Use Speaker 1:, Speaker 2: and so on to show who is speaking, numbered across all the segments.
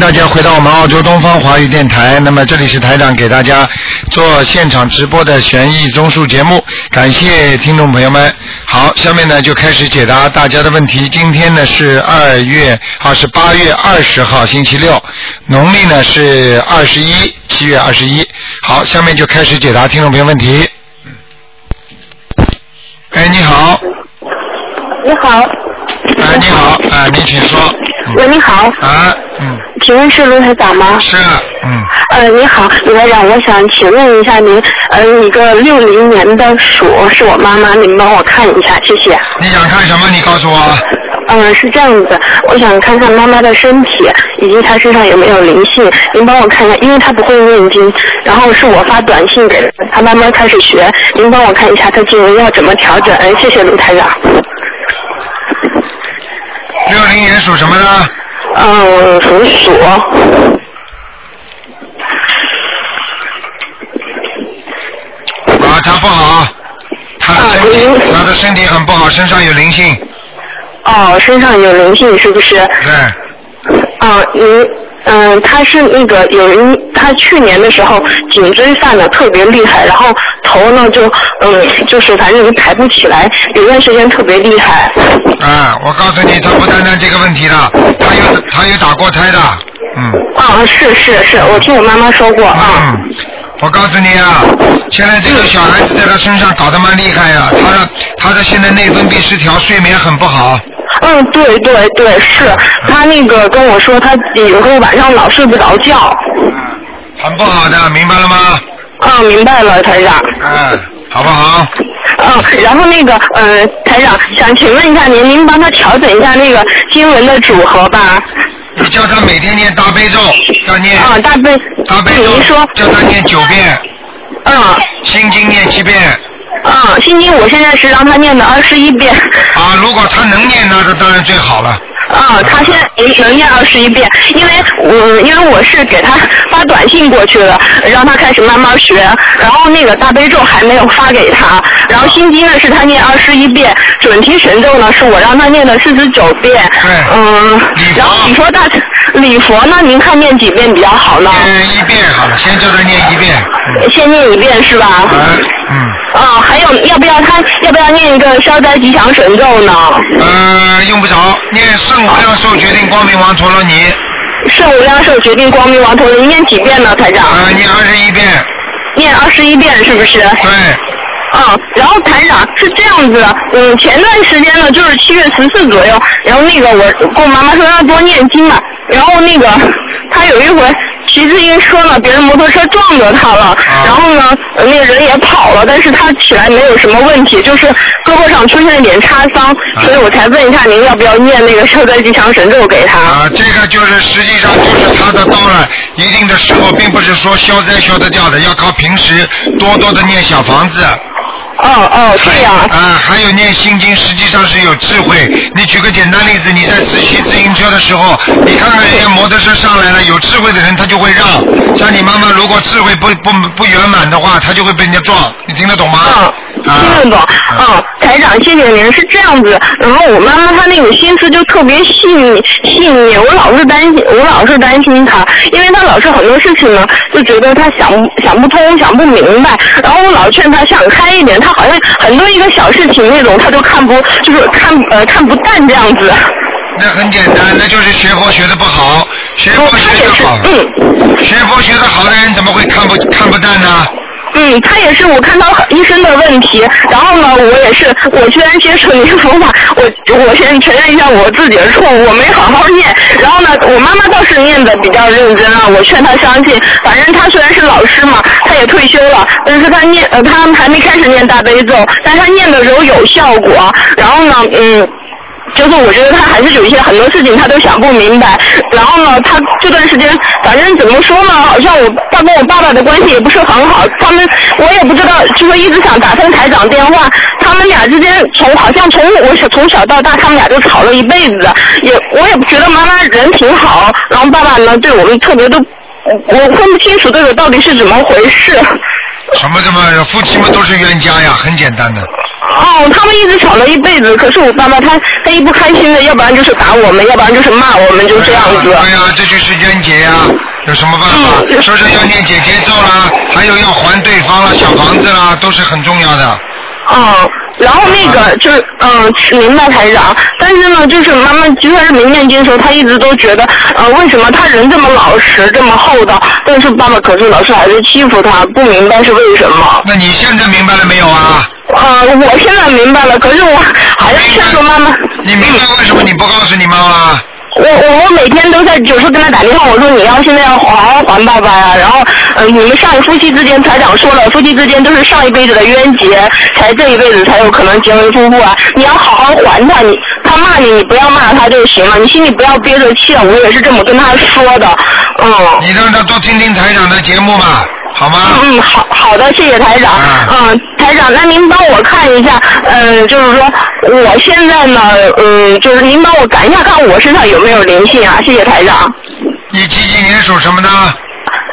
Speaker 1: 大家回到我们澳洲东方华语电台。那么这里是台长给大家做现场直播的悬疑综述节目，感谢听众朋友们。好，下面呢就开始解答大家的问题。今天呢是二月啊是八月二十号星期六，农历呢是二十一七月二十一。好，下面就开始解答听众朋友问题。哎，你好，
Speaker 2: 你好，
Speaker 1: 哎，你好，哎，你请说。
Speaker 2: 喂，你好，
Speaker 1: 啊，嗯，
Speaker 2: 请问是卢台长吗？
Speaker 1: 是，嗯，
Speaker 2: 呃，你好，卢台长，我想请问一下您，呃，一个六零年的鼠是我妈妈，您帮我看一下，谢谢。
Speaker 1: 你想看什么？你告诉我。
Speaker 2: 嗯，是这样子，我想看看妈妈的身体以及她身上有没有灵性，您帮我看一下，因为她不会念经，然后是我发短信给她，她慢慢开始学，您帮我看一下她经文要怎么调整，哎，谢谢卢台长。
Speaker 1: 六零年属什么的？
Speaker 2: 嗯，属鼠。
Speaker 1: 啊，他不好，他的身体，他的身体很不好，身上有灵性。
Speaker 2: 哦，身上有灵性是不是？
Speaker 1: 对，
Speaker 2: 啊，您，嗯，他是那个有人，他去年的时候颈椎犯的特别厉害，然后头呢就，嗯，就是反正就抬不起来，有段时间特别厉害。
Speaker 1: 啊，我告诉你，他不单单这个问题了，他有他有打过胎的，嗯。
Speaker 2: 啊，是是是，我听我妈妈说过啊。
Speaker 1: 嗯，我告诉你啊，现在这个小孩子在他身上搞得蛮厉害呀、他的他的现在内分泌失调，睡眠很不好。
Speaker 2: 嗯，对对对，是他那个跟我说，他有时候晚上老睡不着觉。
Speaker 1: 很不好的，明白了吗？
Speaker 2: 哦，明白了，台长。
Speaker 1: 嗯，好不好？
Speaker 2: 哦，然后那个，呃，台长想请问一下您，您帮他调整一下那个经文的组合吧。
Speaker 1: 你叫他每天念大悲咒，要念
Speaker 2: 啊，大悲。
Speaker 1: 大悲咒
Speaker 2: 您说。
Speaker 1: 叫他念九遍，
Speaker 2: 嗯。
Speaker 1: 心经念七遍。
Speaker 2: 啊，心经我现在是让他念的二十一遍。
Speaker 1: 啊，如果他能念，那这当然最好了。
Speaker 2: 啊，他现在能念二十一遍，因为我因为我是给他发短信过去的，让他开始慢慢学，然后那个大悲咒还没有发给他，然后心经呢是他念二十一遍，准提神咒呢是我让他念的四十九遍，嗯，然后你说大礼佛呢，您看念几遍比较好呢？
Speaker 1: 念一遍好了，先叫他念一遍。
Speaker 2: 先念一遍是吧？
Speaker 1: 嗯。
Speaker 2: 啊，还有要不要他要不要念一个消灾吉祥神咒呢？
Speaker 1: 呃，用不着，念圣无量寿决定光明王陀罗尼。
Speaker 2: 是无量寿决定光明王陀罗尼念几遍呢，台长？
Speaker 1: 啊，念二十一遍。
Speaker 2: 念二十一遍是不是？
Speaker 1: 对。
Speaker 2: 嗯，然后台长是这样子的，嗯，前段时间呢，就是七月十四左右，然后那个我跟我妈妈说让她多念经嘛，然后那个她有一回骑自行车呢，别人摩托车撞着他了，然后呢，呃那个人也跑了，但是他起来没有什么问题，就是胳膊上出现一点擦伤，所以我才问一下您要不要念那个消灾吉祥神咒给他。
Speaker 1: 啊，这个就是实际上就是他的到了一定的时候，并不是说消灾消得掉的，要靠平时多多的念小房子。
Speaker 2: 哦哦，对呀。
Speaker 1: 啊，还有念心经，实际上是有智慧。你举个简单例子，你在自骑自行车的时候，你看看人家摩托车上来了，有智慧的人他就会让。像你妈妈如果智慧不不不圆满的话，她就会被人家撞。你听得懂吗？
Speaker 2: 嗯，听得懂。嗯，台长，谢谢您。是这样子，然后我妈妈她那个心思就特别细腻细腻，我老是担心，我老是担心她，因为她老是很多事情呢，就觉得她想想不通，想不明白，然后我老劝她想开一点，她好像很多一个小事情那种，她都看不就是看呃看不淡这样子。
Speaker 1: 那很简单，那就是学佛学的不好，学佛学的好，
Speaker 2: 嗯，
Speaker 1: 学佛学的好的人怎么会看不看不淡呢？
Speaker 2: 嗯，他也是我看到一身的问题，然后呢，我也是，我虽然接受您佛法，我我先承认一下我自己的错误，我没好好念。然后呢，我妈妈倒是念的比较认真啊，我劝她相信。反正她虽然是老师嘛，她也退休了，但是她念呃，她还没开始念大悲咒，但她念的时候有效果。然后呢，嗯。就是我觉得他还是有一些很多事情他都想不明白，然后呢，他这段时间反正怎么说呢，好像我爸跟我爸爸的关系也不是很好，他们我也不知道，就说一直想打通台长电话，他们俩之间从好像从我小从小到大，他们俩就吵了一辈子，也我也觉得妈妈人挺好，然后爸爸呢对我们特别的，我分不清楚这个到底是怎么回事。
Speaker 1: 什么什么夫妻们都是冤家呀，很简单的。
Speaker 2: 哦，他们一直吵了一辈子，可是我爸爸他他一不开心的，要不然就是打我们，要不然就是骂我们，就这样子。
Speaker 1: 对呀、这就是冤结呀、有什么办法？
Speaker 2: 嗯
Speaker 1: 说是要念姐姐咒啦，还有要还对方啦，小房子啦，都是很重要的。
Speaker 2: 嗯，然后那个就是嗯，明白台长，但是呢，就是妈妈就算是没念经的时候，她一直都觉得，呃，为什么他人这么老实，这么厚道，但是爸爸可是老是还是欺负他，不明白是为什么。
Speaker 1: 那你现在明白了没有啊？
Speaker 2: 呃，我现在明白了，可是我还是劝说妈妈。
Speaker 1: 你明白为什么你不告诉你妈妈？
Speaker 2: 我我我每天都在有时候跟他打电话，我说你要现在要好好还爸爸呀。然后，呃，你们上一夫妻之间，台长说了，夫妻之间都是上一辈子的冤结，才这一辈子才有可能结为夫妇啊。你要好好还他，你他骂你，你不要骂他就行了，你心里不要憋着气。我也是这么跟他说的，嗯。
Speaker 1: 你让他多听听台长的节目嘛，好吗？
Speaker 2: 嗯嗯，好好的，谢谢台长。
Speaker 1: 啊
Speaker 2: 嗯，台长，那您帮我看一下，嗯，就是说我现在呢，嗯，就是您帮我赶一下，看我身上有没有灵性啊？谢谢台长。
Speaker 1: 你几几年属什么的？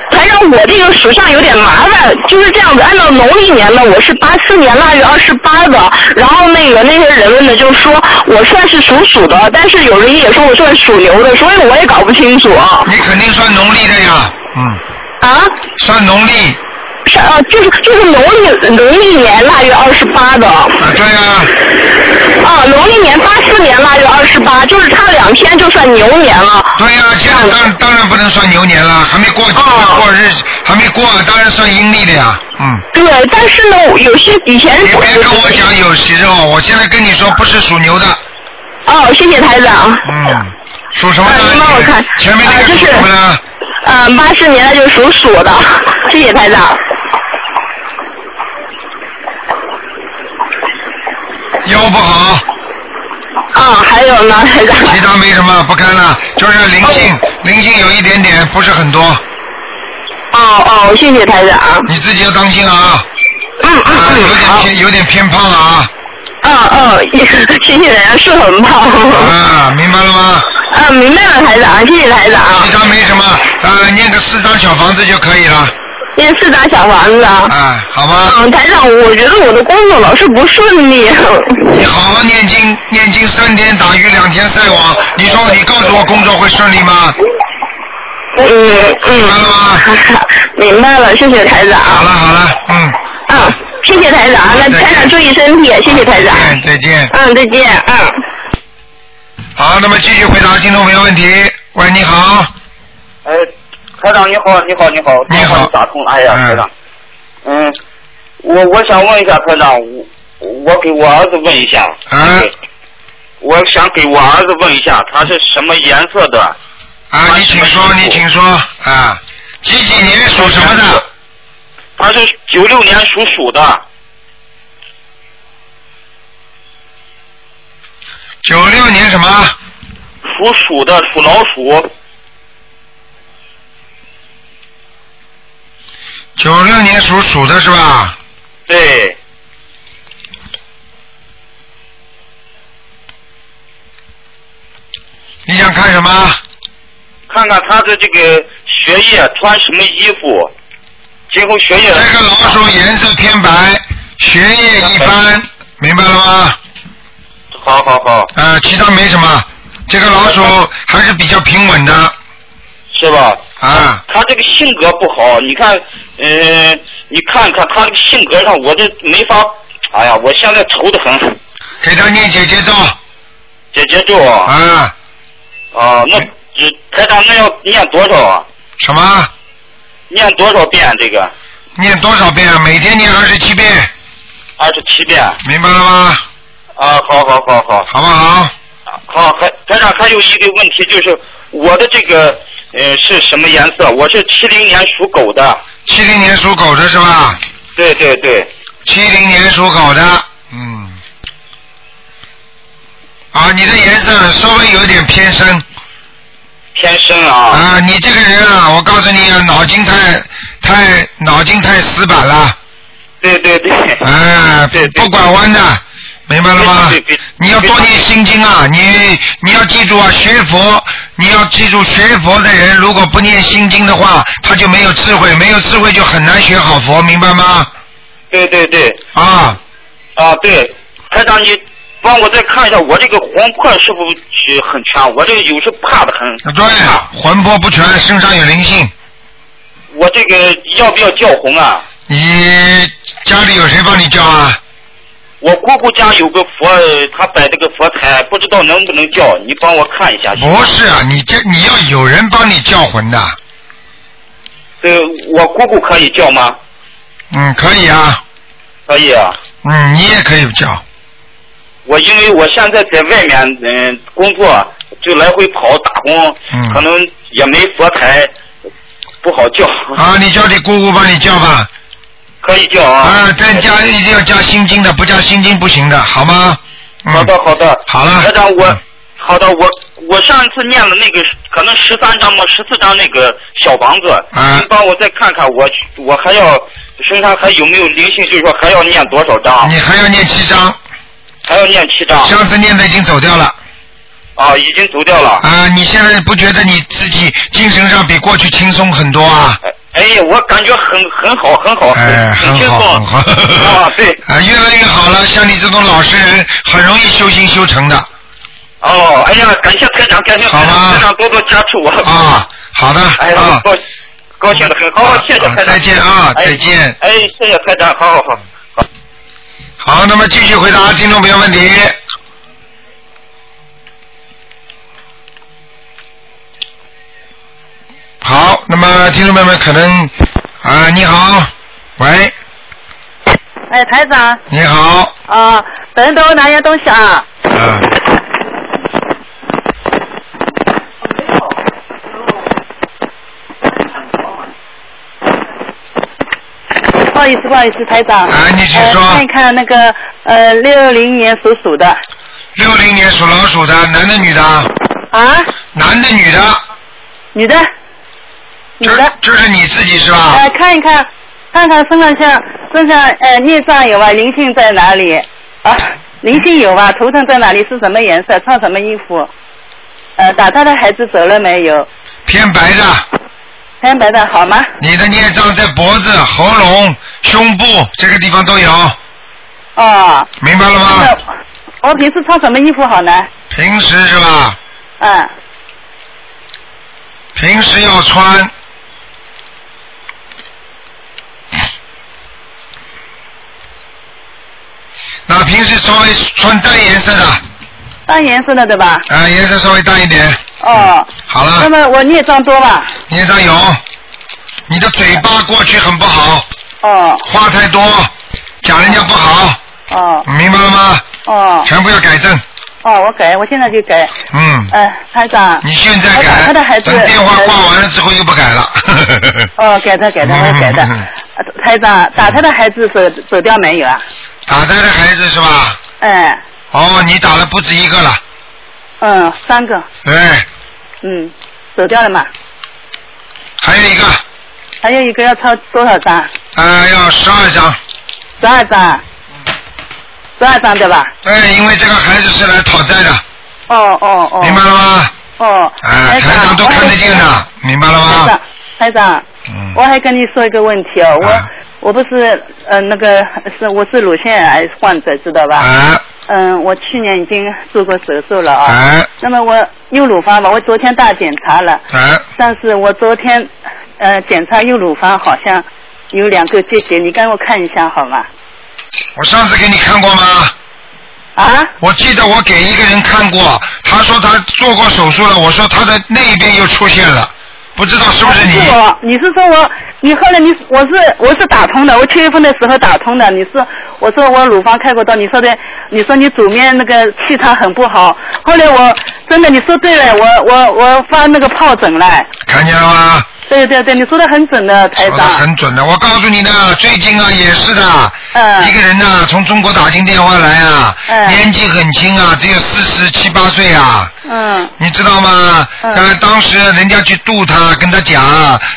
Speaker 2: 台长，我这个属相有点麻烦，就是这样子。按照农历年呢，我是八四年腊月二十八的，然后那个那些人们呢就说我算是属鼠的，但是有人也说我算属牛的，所以我也搞不清楚啊。
Speaker 1: 你肯定算农历的呀，嗯，
Speaker 2: 啊？
Speaker 1: 算农历
Speaker 2: 是呃，就是就是农历农历年腊月二十八的。
Speaker 1: 啊，对呀、
Speaker 2: 啊，农历年八四年腊月二十八，就是差两天就算牛年了。
Speaker 1: 对呀、这样当当然不能算牛年了，还没过
Speaker 2: 哦
Speaker 1: 过日，还没过，当然算阴历的呀，嗯。
Speaker 2: 对，但是呢，有些以前
Speaker 1: 你别跟我讲有时候，我现在跟你说不是属牛的，
Speaker 2: 哦，谢谢台长。
Speaker 1: 嗯，属什么
Speaker 2: 啊，您帮我？看，
Speaker 1: 前面那个属
Speaker 2: 啊就是
Speaker 1: 什么的？
Speaker 2: 嗯，八四年的就属鼠的，谢谢台长。
Speaker 1: 腰不好，
Speaker 2: 啊，还有呢，台长。
Speaker 1: 其他没什么，不看了，就是灵性，
Speaker 2: 哦
Speaker 1: 灵性有一点点，不是很多，
Speaker 2: 哦哦，谢谢台长。
Speaker 1: 你自己要当心啊，
Speaker 2: 嗯嗯
Speaker 1: 啊，有
Speaker 2: 嗯，好。
Speaker 1: 点偏，有点偏胖啊，
Speaker 2: 嗯嗯，谢谢台长，是很棒。
Speaker 1: 啊，明白了吗？
Speaker 2: 啊，明白了，台长，谢谢台长。
Speaker 1: 其他没什么，啊，念个四张小房子就可以了，
Speaker 2: 念四张小房子。
Speaker 1: 啊，好吧？
Speaker 2: 嗯，台长，我觉得我的工作老是不顺利。
Speaker 1: 你好好念经，念经三天打鱼两天晒网，你说你告诉我工作会顺利吗？
Speaker 2: 嗯嗯。
Speaker 1: 明白了吗？
Speaker 2: 明白了，谢谢台长。
Speaker 1: 好了好了，嗯，
Speaker 2: 嗯，谢谢台长，那台长注意身体，谢谢台长。
Speaker 1: 再见再见。
Speaker 2: 嗯，再见，嗯。
Speaker 1: 好，那么继续回答听众朋友问题。喂，你好，
Speaker 3: 哎，台长你好，你好，你好，
Speaker 1: 你好
Speaker 3: 打通了，哎呀，
Speaker 1: 嗯
Speaker 3: 台长，嗯，我我想问一下台长，我我给我儿子问一下，
Speaker 1: 啊
Speaker 3: 我想给我儿子问一下，他是什么颜色的？
Speaker 1: 啊，你请说，你请说啊，几几年属什么的？
Speaker 3: 他是九六年属鼠的，
Speaker 1: 九六年什么？
Speaker 3: 属鼠的，属老鼠。
Speaker 1: 九六年属鼠的是吧？
Speaker 3: 对，
Speaker 1: 你想看什么？
Speaker 3: 看看他的这个学业穿什么衣服，今后学业。
Speaker 1: 这个老鼠颜色偏白，学业一般，明白了吗？
Speaker 3: 好好好，
Speaker 1: 啊，其他没什么。这个老鼠还是比较平稳的
Speaker 3: 是吧？
Speaker 1: 啊。
Speaker 3: 他这个性格不好，你看，嗯、你看看他这个性格上，我这没法，哎呀，我现在愁得很。
Speaker 1: 给他念姐姐咒
Speaker 3: 姐姐咒啊，
Speaker 1: 啊，
Speaker 3: 啊，那这台长那要念多少啊？
Speaker 1: 什么？
Speaker 3: 念多少遍这个？
Speaker 1: 念多少遍啊？每天念二十七遍，
Speaker 3: 二十七遍。
Speaker 1: 明白了吗？
Speaker 3: 啊，好好好好
Speaker 1: 好不好？
Speaker 3: 好，还台长还有一个问题就是我的这个呃是什么颜色？我是七零年属狗的。
Speaker 1: 七零年属狗的是吧？
Speaker 3: 对对对，
Speaker 1: 七零年属狗的，嗯。啊，你的颜色稍微有点偏深
Speaker 3: 偏深啊。
Speaker 1: 啊！你这个人啊，我告诉你啊，脑筋太太脑筋太死板了，
Speaker 3: 对对对。
Speaker 1: 哎，
Speaker 3: 对对
Speaker 1: 不拐弯的，明白了吗
Speaker 3: 对对对？
Speaker 1: 你要多念心经啊！你你要记住啊，学佛你要记住，学佛的人如果不念心经的话，他就没有智慧，没有智慧就很难学好佛，明白吗？
Speaker 3: 对对对，
Speaker 1: 啊，
Speaker 3: 啊对，台长你帮我再看一下，我这个魂魄是不是很强？我这个有时怕的很。
Speaker 1: 对，魂魄不全，身上有灵性。
Speaker 3: 我这个要不要叫魂啊？
Speaker 1: 你家里有谁帮你叫啊？
Speaker 3: 我姑姑家有个佛，她摆这个佛台，不知道能不能叫，你帮我看一下。
Speaker 1: 不是啊，你这你要有人帮你叫魂的。
Speaker 3: 呃，我姑姑可以叫吗？
Speaker 1: 嗯，可以啊。
Speaker 3: 可以啊。
Speaker 1: 嗯，你也可以叫。
Speaker 3: 我因为我现在在外面嗯工作，就来回跑打工，
Speaker 1: 嗯
Speaker 3: 可能也没佛台，不好叫。
Speaker 1: 啊，你叫你姑姑帮你叫吧。
Speaker 3: 可以叫啊。
Speaker 1: 啊，在家一定要加心经的，不加心经不行的，好吗？嗯、
Speaker 3: 好的，好的。
Speaker 1: 好了。
Speaker 3: 台长，我好的，我我上一次念了那个可能十三张嘛，十四张那个小房子，
Speaker 1: 啊
Speaker 3: 您帮我再看看，我我还要身上还有没有灵性？就是说还要念多少张？
Speaker 1: 你还要念七张。
Speaker 3: 还要念七张。
Speaker 1: 上次念的已经走掉了。
Speaker 3: 啊，已经走掉了。
Speaker 1: 啊，你现在不觉得你自己精神上比过去轻松很多啊？
Speaker 3: 哎呀，我感觉很很好，很好，
Speaker 1: 哎，
Speaker 3: 很轻松。
Speaker 1: 很好。
Speaker 3: 啊，对。
Speaker 1: 啊，越来越好了。像你这种老实人，很容易修心修成的。
Speaker 3: 哦，哎呀，感谢台长，感谢台长，台长多多加持我。
Speaker 1: 啊，好的。
Speaker 3: 哎呀，
Speaker 1: 啊
Speaker 3: 高高兴的很，好，谢谢台长。
Speaker 1: 再见啊
Speaker 3: 哎
Speaker 1: 再见
Speaker 3: 哎，谢谢台长，好好好。
Speaker 1: 好，那么继续回答听众朋友问题。好，那么听众朋友们可能啊，你好，喂，
Speaker 4: 哎，台长。
Speaker 1: 你好，
Speaker 4: 啊，等等，我拿样东西啊。
Speaker 1: 啊，
Speaker 4: 不好意思，不好意思，台长。
Speaker 1: 啊你请说
Speaker 4: 呃看一看那个呃，六零年属鼠的
Speaker 1: 六零年属老鼠的，男的女的？
Speaker 4: 啊，
Speaker 1: 男的女的？
Speaker 4: 女的，女的。
Speaker 1: 就是你自己是吧？
Speaker 4: 呃，看一看，看看身上像身上呃孽障有吧？灵性在哪里？啊，灵性有吧？头疼在哪里？是什么颜色？穿什么衣服？呃，打他的孩子走了没有？
Speaker 1: 偏白的。
Speaker 4: 偏白的好吗？
Speaker 1: 你的孽障在脖子、喉咙、胸部这个地方都有，
Speaker 4: 哦。
Speaker 1: 明白了吗？
Speaker 4: 我平时穿什么衣服好呢？
Speaker 1: 平时是吧？
Speaker 4: 嗯。
Speaker 1: 平时要穿那平时稍微穿淡颜色的，
Speaker 4: 淡颜色的对吧？
Speaker 1: 啊，颜色稍微淡一点。
Speaker 4: 哦。
Speaker 1: 好了
Speaker 4: 那么我孽障多吧？
Speaker 1: 孽障有，你的嘴巴过去很不好，
Speaker 4: 哦
Speaker 1: 话太多，讲人家不好，
Speaker 4: 哦
Speaker 1: 明白了吗？
Speaker 4: 哦
Speaker 1: 全部要改正。
Speaker 4: 哦，我改，我现在就改。
Speaker 1: 嗯，
Speaker 4: 呃，台长。
Speaker 1: 你现在改，
Speaker 4: 他的孩子。
Speaker 1: 等电话挂完了之后又不改了。
Speaker 4: 哦，改的改的，我会改的。台长，打他的孩子走走掉没有啊？
Speaker 1: 打他的孩子是吧？
Speaker 4: 哎
Speaker 1: 哦，你打了不止一个了，
Speaker 4: 嗯，三个，
Speaker 1: 对，
Speaker 4: 嗯，走掉了嘛？
Speaker 1: 还有一个，
Speaker 4: 还有一个要抄多少张？
Speaker 1: 呃，要十二张。
Speaker 4: 十二张。十二张对吧？
Speaker 1: 对，因为这个孩子是来讨债的，
Speaker 4: 哦哦哦。
Speaker 1: 明白了吗？
Speaker 4: 哦。
Speaker 1: 啊，
Speaker 4: 台
Speaker 1: 台长都看得见的，明白了
Speaker 4: 台
Speaker 1: 吗
Speaker 4: 长？，台长，
Speaker 1: 嗯
Speaker 4: 我还跟你说一个问题哦，我、
Speaker 1: 啊
Speaker 4: 我不是呃那个是我是乳腺癌患者，知道吧？
Speaker 1: 啊
Speaker 4: 嗯，我去年已经做过手术了啊。
Speaker 1: 啊
Speaker 4: 那么我右乳房吧，我昨天大检查了，
Speaker 1: 啊！
Speaker 4: 但是我昨天呃检查右乳房好像有两个结节，你给我看一下好吗？
Speaker 1: 我上次给你看过吗？
Speaker 4: 啊？
Speaker 1: 我记得我给一个人看过，他说他做过手术了，我说他的那边又出现了，不知道是不是你？
Speaker 4: 是我，你是说我，你后来你我是我是打通的，我七月份的时候打通的。你是我说我乳房开过刀，你说的你说你左面那个气场很不好，后来我真的你说对了，我我我发那个疱疹了。
Speaker 1: 看见了吗？
Speaker 4: 对对对，你说的很准的，台
Speaker 1: 说的
Speaker 4: 长。
Speaker 1: 很准的，我告诉你呢，最近啊也是的，
Speaker 4: 嗯
Speaker 1: 一个人呐、从中国打进电话来啊，
Speaker 4: 嗯
Speaker 1: 年纪很轻啊，只有四十七八岁啊，
Speaker 4: 嗯
Speaker 1: 你知道吗？
Speaker 4: 嗯
Speaker 1: 呃，当时人家去度他，跟他讲，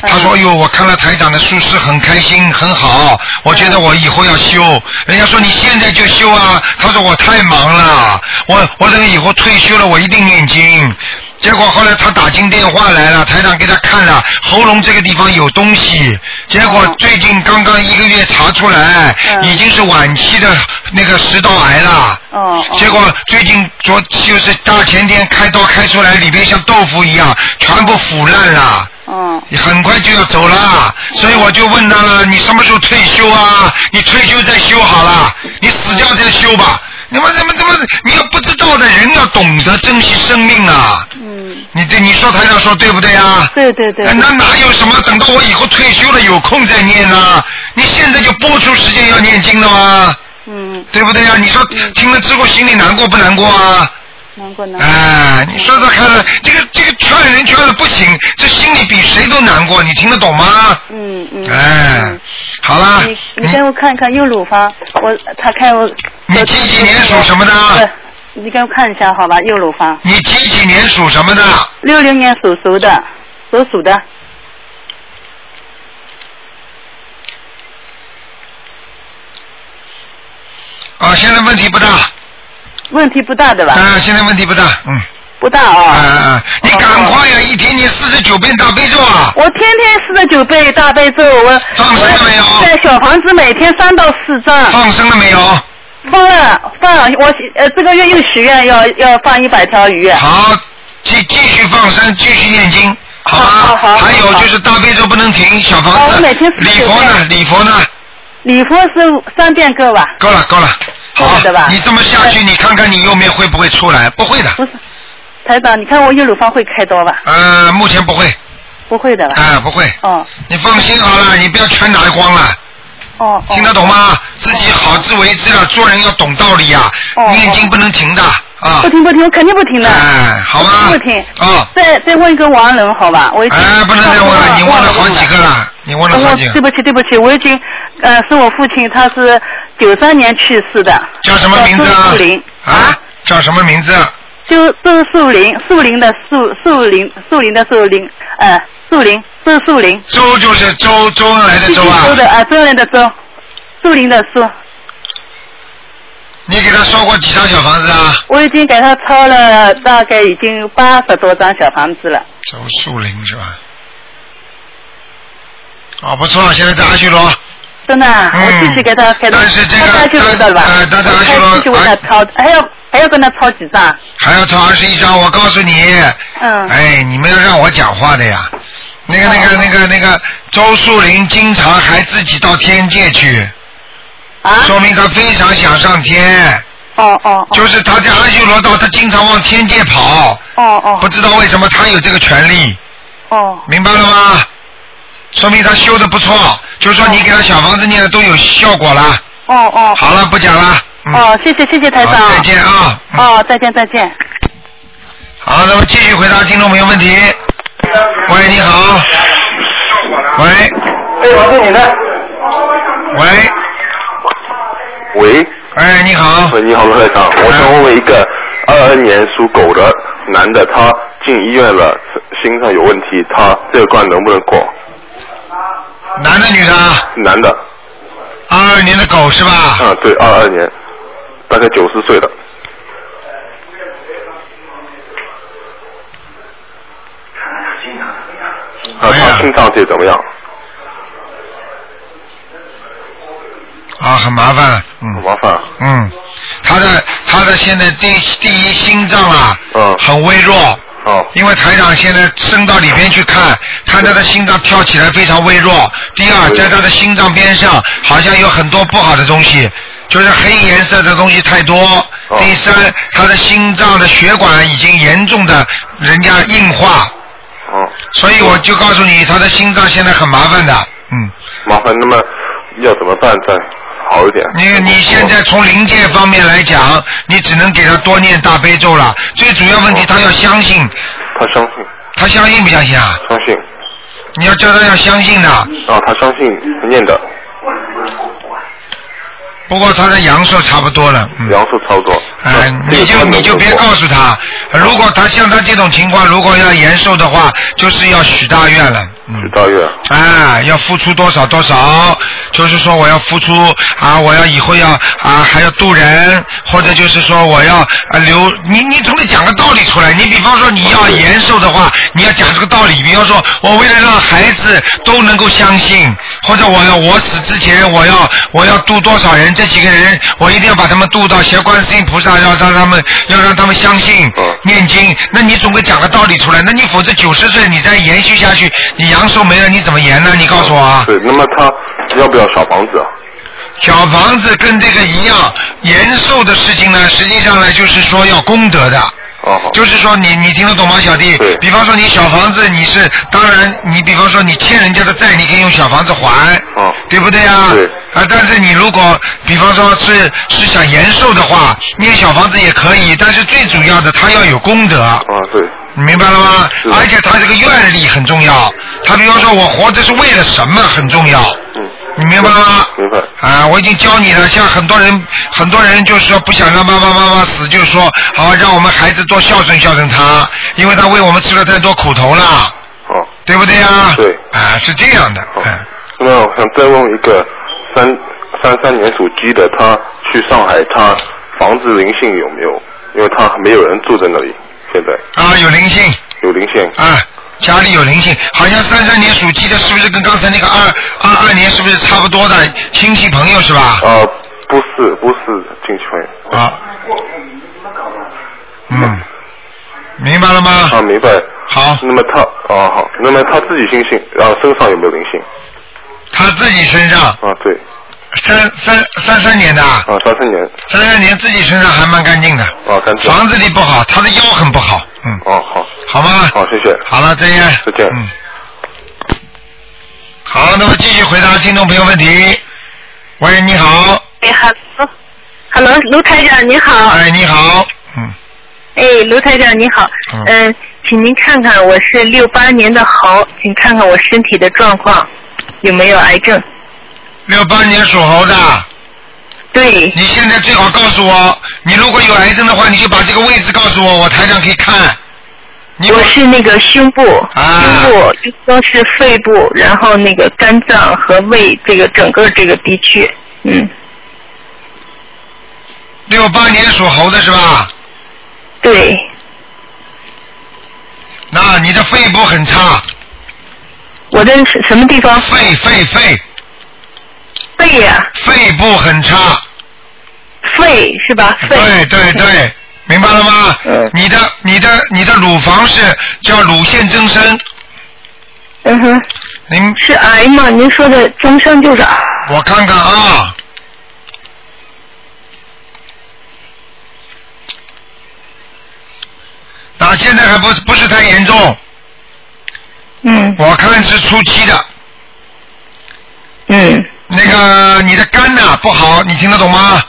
Speaker 1: 他说：“哎呦，我看了台长的书是很开心，很好，我觉得我以后要修。”人家说：“你现在就修啊？”他说：“我太忙了，我我等以后退休了，我一定念经。”结果后来他打进电话来了，台长给他看了喉咙这个地方有东西，结果
Speaker 4: 哦
Speaker 1: 最近刚刚一个月查出来，
Speaker 4: 嗯
Speaker 1: 已经是晚期的那个食道癌了。
Speaker 4: 哦哦。
Speaker 1: 结果最近昨就是大前天开刀开出来，里边像豆腐一样，全部腐烂了。
Speaker 4: 哦
Speaker 1: 你很快就要走了，所以我就问他了，你什么时候退休啊？你退休再修好了，你死掉再修吧。你们怎么怎么？你要不知道的人要懂得珍惜生命啊！
Speaker 4: 嗯，
Speaker 1: 你这你说台长说对不对啊？
Speaker 4: 对对对
Speaker 1: 哎。那哪有什么等到我以后退休了有空再念呢？你现在就播出时间要念经了吗？
Speaker 4: 嗯，
Speaker 1: 对不对啊？你说听了之后心里难过不难过啊？
Speaker 4: 难过难过。
Speaker 1: 哎，你说说看，这个这个劝人劝的不行，这心里比谁都难过，你听得懂吗？
Speaker 4: 嗯嗯。
Speaker 1: 哎
Speaker 4: 嗯，
Speaker 1: 好啦，
Speaker 4: 你你给我看看右乳房，我他看我。
Speaker 1: 你几几年属什么的
Speaker 4: 呃你给我看一下好吧，右乳房。
Speaker 1: 你几几年属什么的？
Speaker 4: 六零年属鼠的，属鼠的。
Speaker 1: 啊，现在问题不大，
Speaker 4: 问题不大的吧？
Speaker 1: 啊，现在问题不大，嗯，
Speaker 4: 不大
Speaker 1: 啊
Speaker 4: 哦。
Speaker 1: 啊，你赶快呀，一天念四十九遍大悲咒啊，
Speaker 4: 我天天四十九遍大悲咒，我
Speaker 1: 放生了没有
Speaker 4: 在小房子每天三到四张，
Speaker 1: 放生了没有？
Speaker 4: 放了放了，我呃这个月又许愿要要放一百条鱼。
Speaker 1: 好，继继续放生，继续念经，好吧？
Speaker 4: 好
Speaker 1: 还有就是大悲咒不能停，小
Speaker 4: 哦
Speaker 1: 房子
Speaker 4: 我每天，49
Speaker 1: 礼佛呢？礼佛呢？
Speaker 4: 礼佛是三遍够吧？
Speaker 1: 够了够了，好
Speaker 4: 的吧，
Speaker 1: 你这么下去，你看看你右面会不会出来？不会的，
Speaker 4: 不是，台长，你看我右乳房会开刀吧？
Speaker 1: 呃，目前不会，
Speaker 4: 不会的吧？
Speaker 1: 啊，不会。
Speaker 4: 哦
Speaker 1: 你放心好了，你不要全拿光了，
Speaker 4: 哦哦。
Speaker 1: 听得懂吗？自己好自为之了，做人要懂道理呀，
Speaker 4: 哦
Speaker 1: 念经不能停的啊
Speaker 4: 不。听不听，我肯定不听的。
Speaker 1: 哎，好吧。
Speaker 4: 不听。
Speaker 1: 啊，
Speaker 4: 再再问一个王人好吧？我已经。
Speaker 1: 哎，不能再问了，你问了好几个
Speaker 4: 了。
Speaker 1: 你问了好几个，
Speaker 4: 对不起，对不起，我已经，呃，是我父亲，他是九三年去世的。
Speaker 1: 叫什么名字啊
Speaker 4: 树林？
Speaker 1: 啊，叫什么名字？
Speaker 4: 就都是树林，树林的树，树林，树林的树林，呃，树林，周树林。
Speaker 1: 周就是周周恩来的周啊
Speaker 4: 周。的啊，周恩来的周，树林的树。
Speaker 1: 你给他说过几张小房子啊？
Speaker 4: 我已经给他抄了大概已经八十多张小房子了。
Speaker 1: 周树林是吧？哦，不错，现在在阿修罗。
Speaker 4: 真的啊，
Speaker 1: 嗯
Speaker 4: 我继续给他给他，
Speaker 1: 但是这个
Speaker 4: 他在阿修罗的吧？
Speaker 1: 呃但是阿修罗
Speaker 4: 继续为他抄，还要还要跟他抄几张？
Speaker 1: 还要抄二十一张，我告诉你，
Speaker 4: 嗯。
Speaker 1: 哎，你们要让我讲话的呀。那个、那个、那个、那个，周树林经常还自己到天界去，
Speaker 4: 啊？
Speaker 1: 说明他非常想上天。
Speaker 4: 哦哦哦
Speaker 1: 就是他在阿修罗道，他经常往天界跑，
Speaker 4: 哦哦
Speaker 1: 不知道为什么他有这个权利，
Speaker 4: 哦
Speaker 1: 明白了吗？说明他修的不错，就是说你给他小房子念的都有效果了。
Speaker 4: 哦哦。
Speaker 1: 好了，不讲了。嗯、
Speaker 4: 哦，谢谢谢谢台长。
Speaker 1: 再见啊。嗯
Speaker 4: 哦，再见再见。
Speaker 1: 好，那么继续回答听众朋友问题。喂，你好。喂。
Speaker 5: 哎，我是你的。
Speaker 1: 喂，
Speaker 5: 喂，
Speaker 1: 哎，你好。
Speaker 5: 喂，你好，罗台长，我想问问一个二二年属狗的男的，他进医院了，心脏有问题，他这个关能不能过？
Speaker 1: 男的女的啊？
Speaker 5: 男的，
Speaker 1: 二二年的狗是吧？
Speaker 5: 啊，对，二二年，大概九十岁了。啊，他心脏这怎么样？
Speaker 1: 啊，很麻烦，
Speaker 5: 很
Speaker 1: 嗯
Speaker 5: 麻烦。
Speaker 1: 嗯，他的他的现在第第一心脏啊，
Speaker 5: 嗯。
Speaker 1: 很微弱，
Speaker 5: 哦，
Speaker 1: 因为台长现在伸到里边去看，看他的心脏跳起来非常微弱。第二，在他的心脏边上好像有很多不好的东西，就是黑颜色的东西太多。
Speaker 5: 哦。
Speaker 1: 第三，他的心脏的血管已经严重的人家硬化，
Speaker 5: 哦，
Speaker 1: 所以我就告诉你，他的心脏现在很麻烦的。嗯，
Speaker 5: 麻烦，那么要怎么办再好一点？
Speaker 1: 你你现在从灵界方面来讲，你只能给他多念大悲咒了。最主要问题，他要相信，
Speaker 5: 他相信，
Speaker 1: 他相信不相信啊？
Speaker 5: 相信，
Speaker 1: 你要叫他要相信的。
Speaker 5: 啊，他相信念的，
Speaker 1: 不过他的阳寿差不多了，嗯，
Speaker 5: 阳寿差不多。
Speaker 1: 哎，
Speaker 5: 那
Speaker 1: 你就你就别告诉他，如果他像他这种情况，如果要延寿的话，就是要许大愿了，
Speaker 5: 许大愿。
Speaker 1: 啊，要付出多少多少，就是说我要付出啊，我要以后要啊还要渡人，或者就是说我要啊留你你总得讲个道理出来。你比方说你要延寿的话，你要讲这个道理。比方说我为了让孩子都能够相信，或者我要我死之前我要我要渡多少人，这几个人我一定要把他们渡到学观世音菩萨，要让他们要让他们相信
Speaker 5: 嗯
Speaker 1: 念经。那你总得讲个道理出来，那你否则九十岁你再延续下去，你阳寿没了，你怎么延呢？你告诉我啊！
Speaker 5: 对，那么他要不要小房子啊？
Speaker 1: 小房子跟这个一样，延寿的事情呢，实际上呢就是说要功德的。
Speaker 5: 哦好。
Speaker 1: 就是说你你听得懂吗，小弟？
Speaker 5: 对
Speaker 1: 比方说你小房子，你是当然，你比方说你欠人家的债，你可以用小房子还，
Speaker 5: 哦
Speaker 1: 对不对啊？
Speaker 5: 对
Speaker 1: 啊，但是你如果比方说是是想延寿的话，念小房子也可以，但是最主要的他要有功德。
Speaker 5: 啊，对。
Speaker 1: 你明白了吗？而且他这个愿力很重要。他比方说，我活着是为了什么很重要。
Speaker 5: 嗯。
Speaker 1: 你明白吗？
Speaker 5: 明白。
Speaker 1: 啊，我已经教你了。像很多人，很多人就是说不想让爸爸妈妈死，就是说好让我们孩子多孝顺孝顺他，因为他为我们吃了太多苦头了，
Speaker 5: 哦。
Speaker 1: 对不对呀？
Speaker 5: 对
Speaker 1: 啊，是这样的。
Speaker 5: 好
Speaker 1: 嗯，
Speaker 5: 那么我想再问一个三三三年属鸡的，他去上海，他房子灵性有没有？因为他没有人住在那里，现在
Speaker 1: 啊，有灵性
Speaker 5: 有灵性。
Speaker 1: 啊，家里有灵性，好像三三年属鸡的，是不是跟刚才那个二二二年是不是差不多的亲戚朋友是吧？
Speaker 5: 啊，不是不是亲戚朋友。
Speaker 1: 啊，嗯，明白了吗？
Speaker 5: 啊，明白。
Speaker 1: 好，
Speaker 5: 那么他啊好，那么他自己心性，然后身上有没有灵性？
Speaker 1: 他自己身上
Speaker 5: 啊，对，
Speaker 1: 三三三三年的啊，
Speaker 5: 啊，三三年，
Speaker 1: 三三年自己身上还蛮干净的，
Speaker 5: 啊，干净。
Speaker 1: 房子里不好，他的腰很不好，嗯，
Speaker 5: 哦，好，
Speaker 1: 好吗？
Speaker 5: 好，谢谢。
Speaker 1: 好了，再见。
Speaker 5: 再见
Speaker 1: 嗯。好，那么继续回答听众朋友问题。喂，你好，
Speaker 6: 哎，hello，hello，卢台长你好。
Speaker 1: 哎，你好，嗯，
Speaker 6: 哎，卢台长你好。
Speaker 1: 嗯
Speaker 6: 嗯、请您看看我是六八年的猴，请看看我身体的状况有没有癌症。
Speaker 1: 六八年属猴的，
Speaker 6: 对，
Speaker 1: 你现在最好告诉我，你如果有癌症的话，你就把这个位置告诉我，我台长可以看。你
Speaker 6: 我是那个胸部，
Speaker 1: 啊
Speaker 6: 胸部一说是肺部，然后那个肝脏和胃这个整个这个地区，嗯，
Speaker 1: 六八年属猴的是吧？
Speaker 6: 对，
Speaker 1: 那你的肺部很差，
Speaker 6: 我的是什么地方？
Speaker 1: 肺肺肺
Speaker 6: 肺呀、
Speaker 1: 肺部很差。
Speaker 6: 肺是吧？肺。
Speaker 1: 对对对，明白了吗？
Speaker 6: 嗯
Speaker 1: 你的你的你的乳房是叫乳腺增生，
Speaker 6: 嗯哼，
Speaker 1: 您
Speaker 6: 是癌吗？您说的增生就是癌。
Speaker 1: 我看看啊。那现在还不不是太严重，
Speaker 6: 嗯
Speaker 1: 我看是初期的。
Speaker 6: 嗯，
Speaker 1: 那个你的肝呐、不好，你听得懂吗？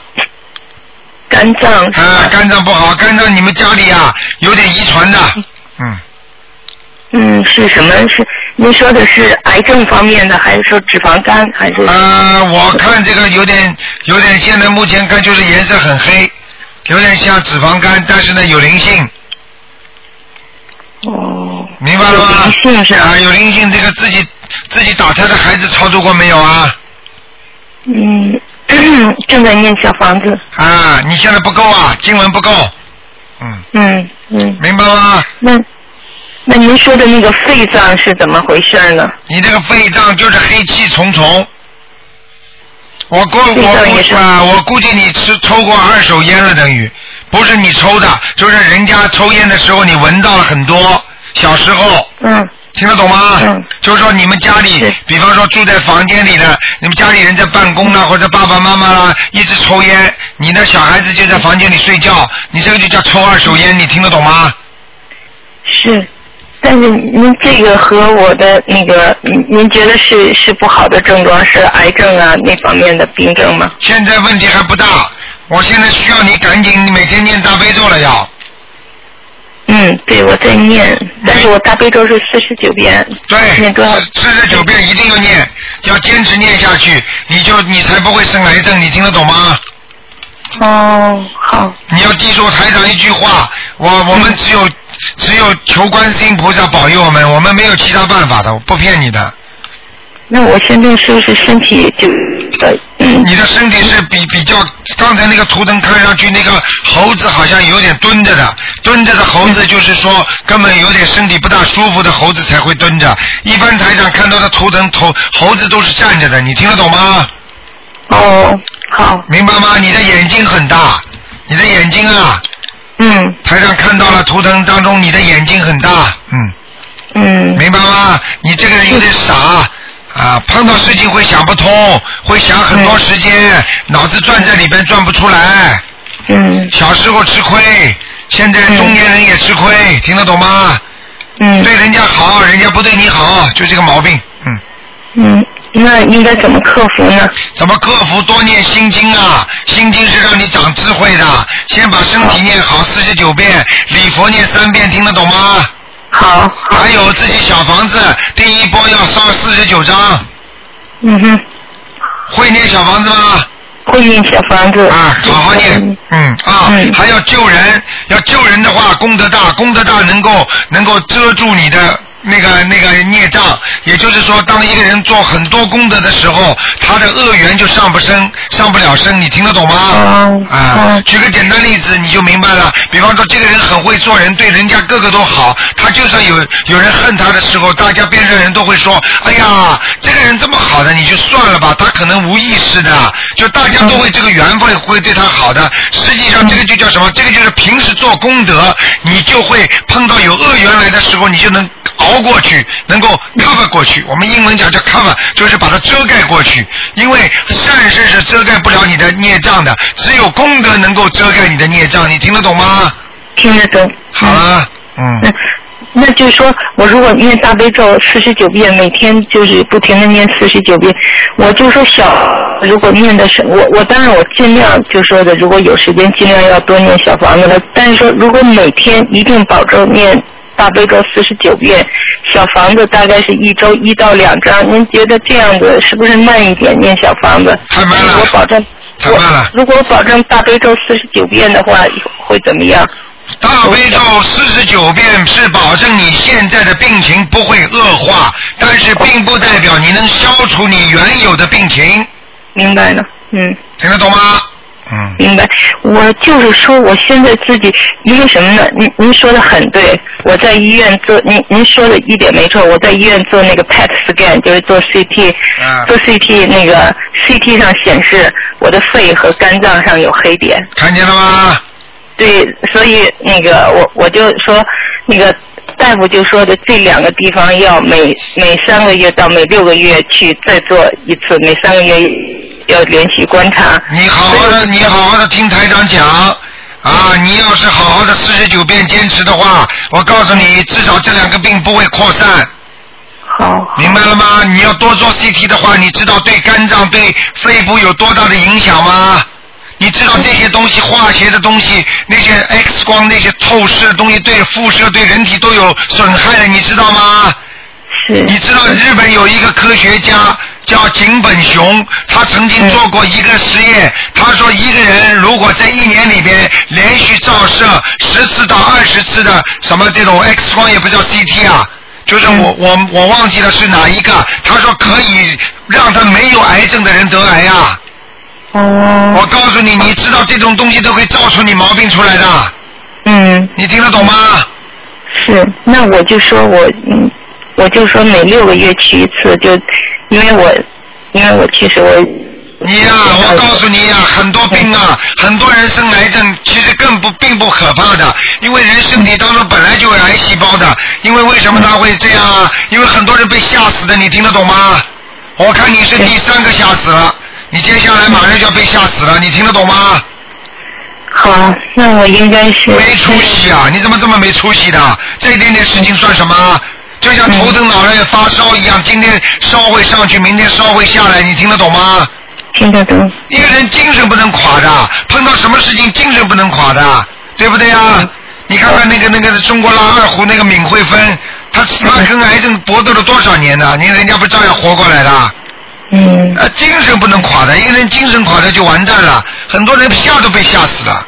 Speaker 6: 肝脏
Speaker 1: 啊，肝脏不好，肝脏你们家里啊有点遗传的，嗯，
Speaker 6: 嗯，是什么？是您说的是癌症方面的，还是说脂肪肝，还是？
Speaker 1: 呃，我看这个有点有点，现在目前看就是颜色很黑，有点像脂肪肝，但是呢有灵性，
Speaker 6: 哦，
Speaker 1: 明白了吗？
Speaker 6: 有灵性是
Speaker 1: 啊，有灵性，这个自己自己打胎的孩子操作过没有啊？
Speaker 6: 嗯，正在念小房子。
Speaker 1: 啊，你现在不够啊，经文不够，嗯，
Speaker 6: 嗯嗯，
Speaker 1: 明白吗？
Speaker 6: 那那您说的那个肺脏是怎么回事呢？
Speaker 1: 你这个肺脏就是黑气重重。我估我估啊，我估计你吃抽过二手烟了，等于不是你抽的，就是人家抽烟的时候你闻到了很多。小时候
Speaker 6: 嗯
Speaker 1: 听得懂吗？
Speaker 6: 嗯
Speaker 1: 就是说你们家里，比方说住在房间里的，你们家里人在办公啦，或者爸爸妈妈啦一直抽烟，你的小孩子就在房间里睡觉，你这个就叫抽二手烟，你听得懂吗？
Speaker 6: 是，但是您这个和我的那个，您您觉得是是不好的症状，是癌症啊那方面的病症吗？
Speaker 1: 现在问题还不大，我现在需要你赶紧每天念大悲咒了要。
Speaker 6: 嗯，对，我在念，但是我大悲咒是四十九遍，
Speaker 1: 对，
Speaker 6: 念多少？
Speaker 1: 四十九遍一定要念，要坚持念下去，你就你才不会生癌症，你听得懂吗？
Speaker 6: 哦，好，
Speaker 1: 你要记住台长一句话，我我们只有、只有求观世音菩萨保佑我们，我们没有其他办法的，我不骗你的。
Speaker 6: 那我现在是不是身体就呃嗯
Speaker 1: 你的身体是比比较，刚才那个图腾看上去那个猴子好像有点蹲着的，蹲着的猴子就是说根本有点身体不大舒服的猴子才会蹲着。一般台上看到的图腾头猴子都是站着的，你听得懂吗？
Speaker 6: 哦好
Speaker 1: 明白吗？你的眼睛很大，你的眼睛啊，
Speaker 6: 嗯
Speaker 1: 台上看到了图腾当中你的眼睛很大，嗯，
Speaker 6: 嗯
Speaker 1: 明白吗？你这个人有点傻啊，碰到事情会想不通，会想很多时间，脑子转在里边转不出来。
Speaker 6: 嗯
Speaker 1: 小时候吃亏，现在中年人也吃亏，听得懂吗？
Speaker 6: 嗯
Speaker 1: 对人家好，人家不对你好，就这个毛病。嗯，
Speaker 6: 嗯，那应该怎么克服呢？
Speaker 1: 怎么克服？多念心经啊！心经是让你长智慧的。先把身体念好四十九遍，礼佛念三遍，听得懂吗？
Speaker 6: 好好。
Speaker 1: 还有自己小房子，第一波要烧四十九张，
Speaker 6: 嗯哼，
Speaker 1: 会念小房子吗？
Speaker 6: 会念小房子。
Speaker 1: 啊，好好念，嗯。啊，
Speaker 6: 嗯。
Speaker 1: 还要救人，要救人的话，功德大，功德大能够能够遮住你的那个那个孽障，也就是说，当一个人做很多功德的时候，他的恶缘就上不升，上不了升，你听得懂吗？
Speaker 6: 哦
Speaker 1: 啊
Speaker 6: 哦，
Speaker 1: 举个简单例子你就明白了。比方说，这个人很会做人，对人家个个都好，他就算有有人恨他的时候，大家边上人都会说：“哎呀，这个人这么好的，你就算了吧，他可能无意识的，就大家都会这个缘分会对他好的。实际上，这个就叫什么？这个就是平时做功德，你就会碰到有恶缘来的时候，你就能熬过去，能够 cover 过去。我们英文讲叫 cover，就是把它遮盖过去。因为善事是遮盖不了你的孽障的，只有功德能够遮盖你的孽障。你听得懂吗？
Speaker 6: 听得懂。
Speaker 1: 好了，嗯，
Speaker 6: 那那就是说我如果念大悲咒四十九遍，每天就是不停的念四十九遍，我就说小如果念的是我我当然我尽量就说的，如果有时间尽量要多念小房子了。但是说如果每天一定保证念大悲咒四十九遍，小房子大概是一周一到两张，您觉得这样子是不是慢一点念小房子？
Speaker 1: 太慢了
Speaker 6: 我保证。
Speaker 1: 太慢了
Speaker 6: 如果我保证大悲咒四十九遍的话，会怎么样？
Speaker 1: 大悲咒四十九遍是保证你现在的病情不会恶化，但是并不代表你能消除你原有的病情，
Speaker 6: 明白了，嗯。
Speaker 1: 听得懂吗？嗯，
Speaker 6: 明白，我就是说，我现在自己一个什么呢？您您说的很对，我在医院做，您您说的一点没错，我在医院做那个 PET scan，就是做 CT，、
Speaker 1: 啊
Speaker 6: 做 CT 那个 CT 上显示我的肺和肝脏上有黑点，
Speaker 1: 看见了吗？
Speaker 6: 对，所以那个我我就说那个。大夫就说的这两个地方要每每三个月到每六个月去再做一次，每三个月要连续观察。
Speaker 1: 你好好的，你好好的听台长讲啊！你要是好好的四十九遍坚持的话，我告诉你，至少这两个病不会扩散，
Speaker 6: 好，
Speaker 1: 明白了吗？你要多做 CT 的话，你知道对肝脏、对肺部有多大的影响吗？你知道这些东西，化学的东西，那些 X 光那些透视的东西，对辐射对人体都有损害的，你知道吗？
Speaker 6: 是。
Speaker 1: 你知道日本有一个科学家叫井本雄，他曾经做过一个实验，他说一个人如果在一年里边连续照射十次到二十次的什么这种 X 光也不叫 CT 啊。就是我我我忘记了是哪一个，他说可以让他没有癌症的人得癌啊。
Speaker 6: 哦。
Speaker 1: 我告诉你，你知道这种东西都会造出你毛病出来的，
Speaker 6: 嗯，
Speaker 1: 你听得懂吗？
Speaker 6: 是，那我就说我嗯，我就说每六个月去一次，就因为我因为我其实我
Speaker 1: 你呀、我告诉你呀、很多病啊，很多人生癌症其实更不并不可怕的，因为人身体当中本来就有癌细胞的。因为为什么他会这样啊？因为很多人被吓死的，你听得懂吗？我看你是第三个吓死了，你接下来马上就要被吓死了，你听得懂吗？
Speaker 6: 好，那我应该是
Speaker 1: 没出息啊！你怎么这么没出息的？这一点点事情算什么？就像头疼脑热发烧一样，今天烧会上去，明天烧会下来，你听得懂吗？
Speaker 6: 听得懂。
Speaker 1: 一个人精神不能垮的，碰到什么事情精神不能垮的，对不对啊？你看看那个那个中国拉二胡那个闵惠芬，她她跟癌症搏斗了多少年呢？你看人家不照样活过来的？
Speaker 6: 嗯
Speaker 1: 啊，精神不能垮的，一个人精神垮掉就完蛋了，很多人吓都被吓死了。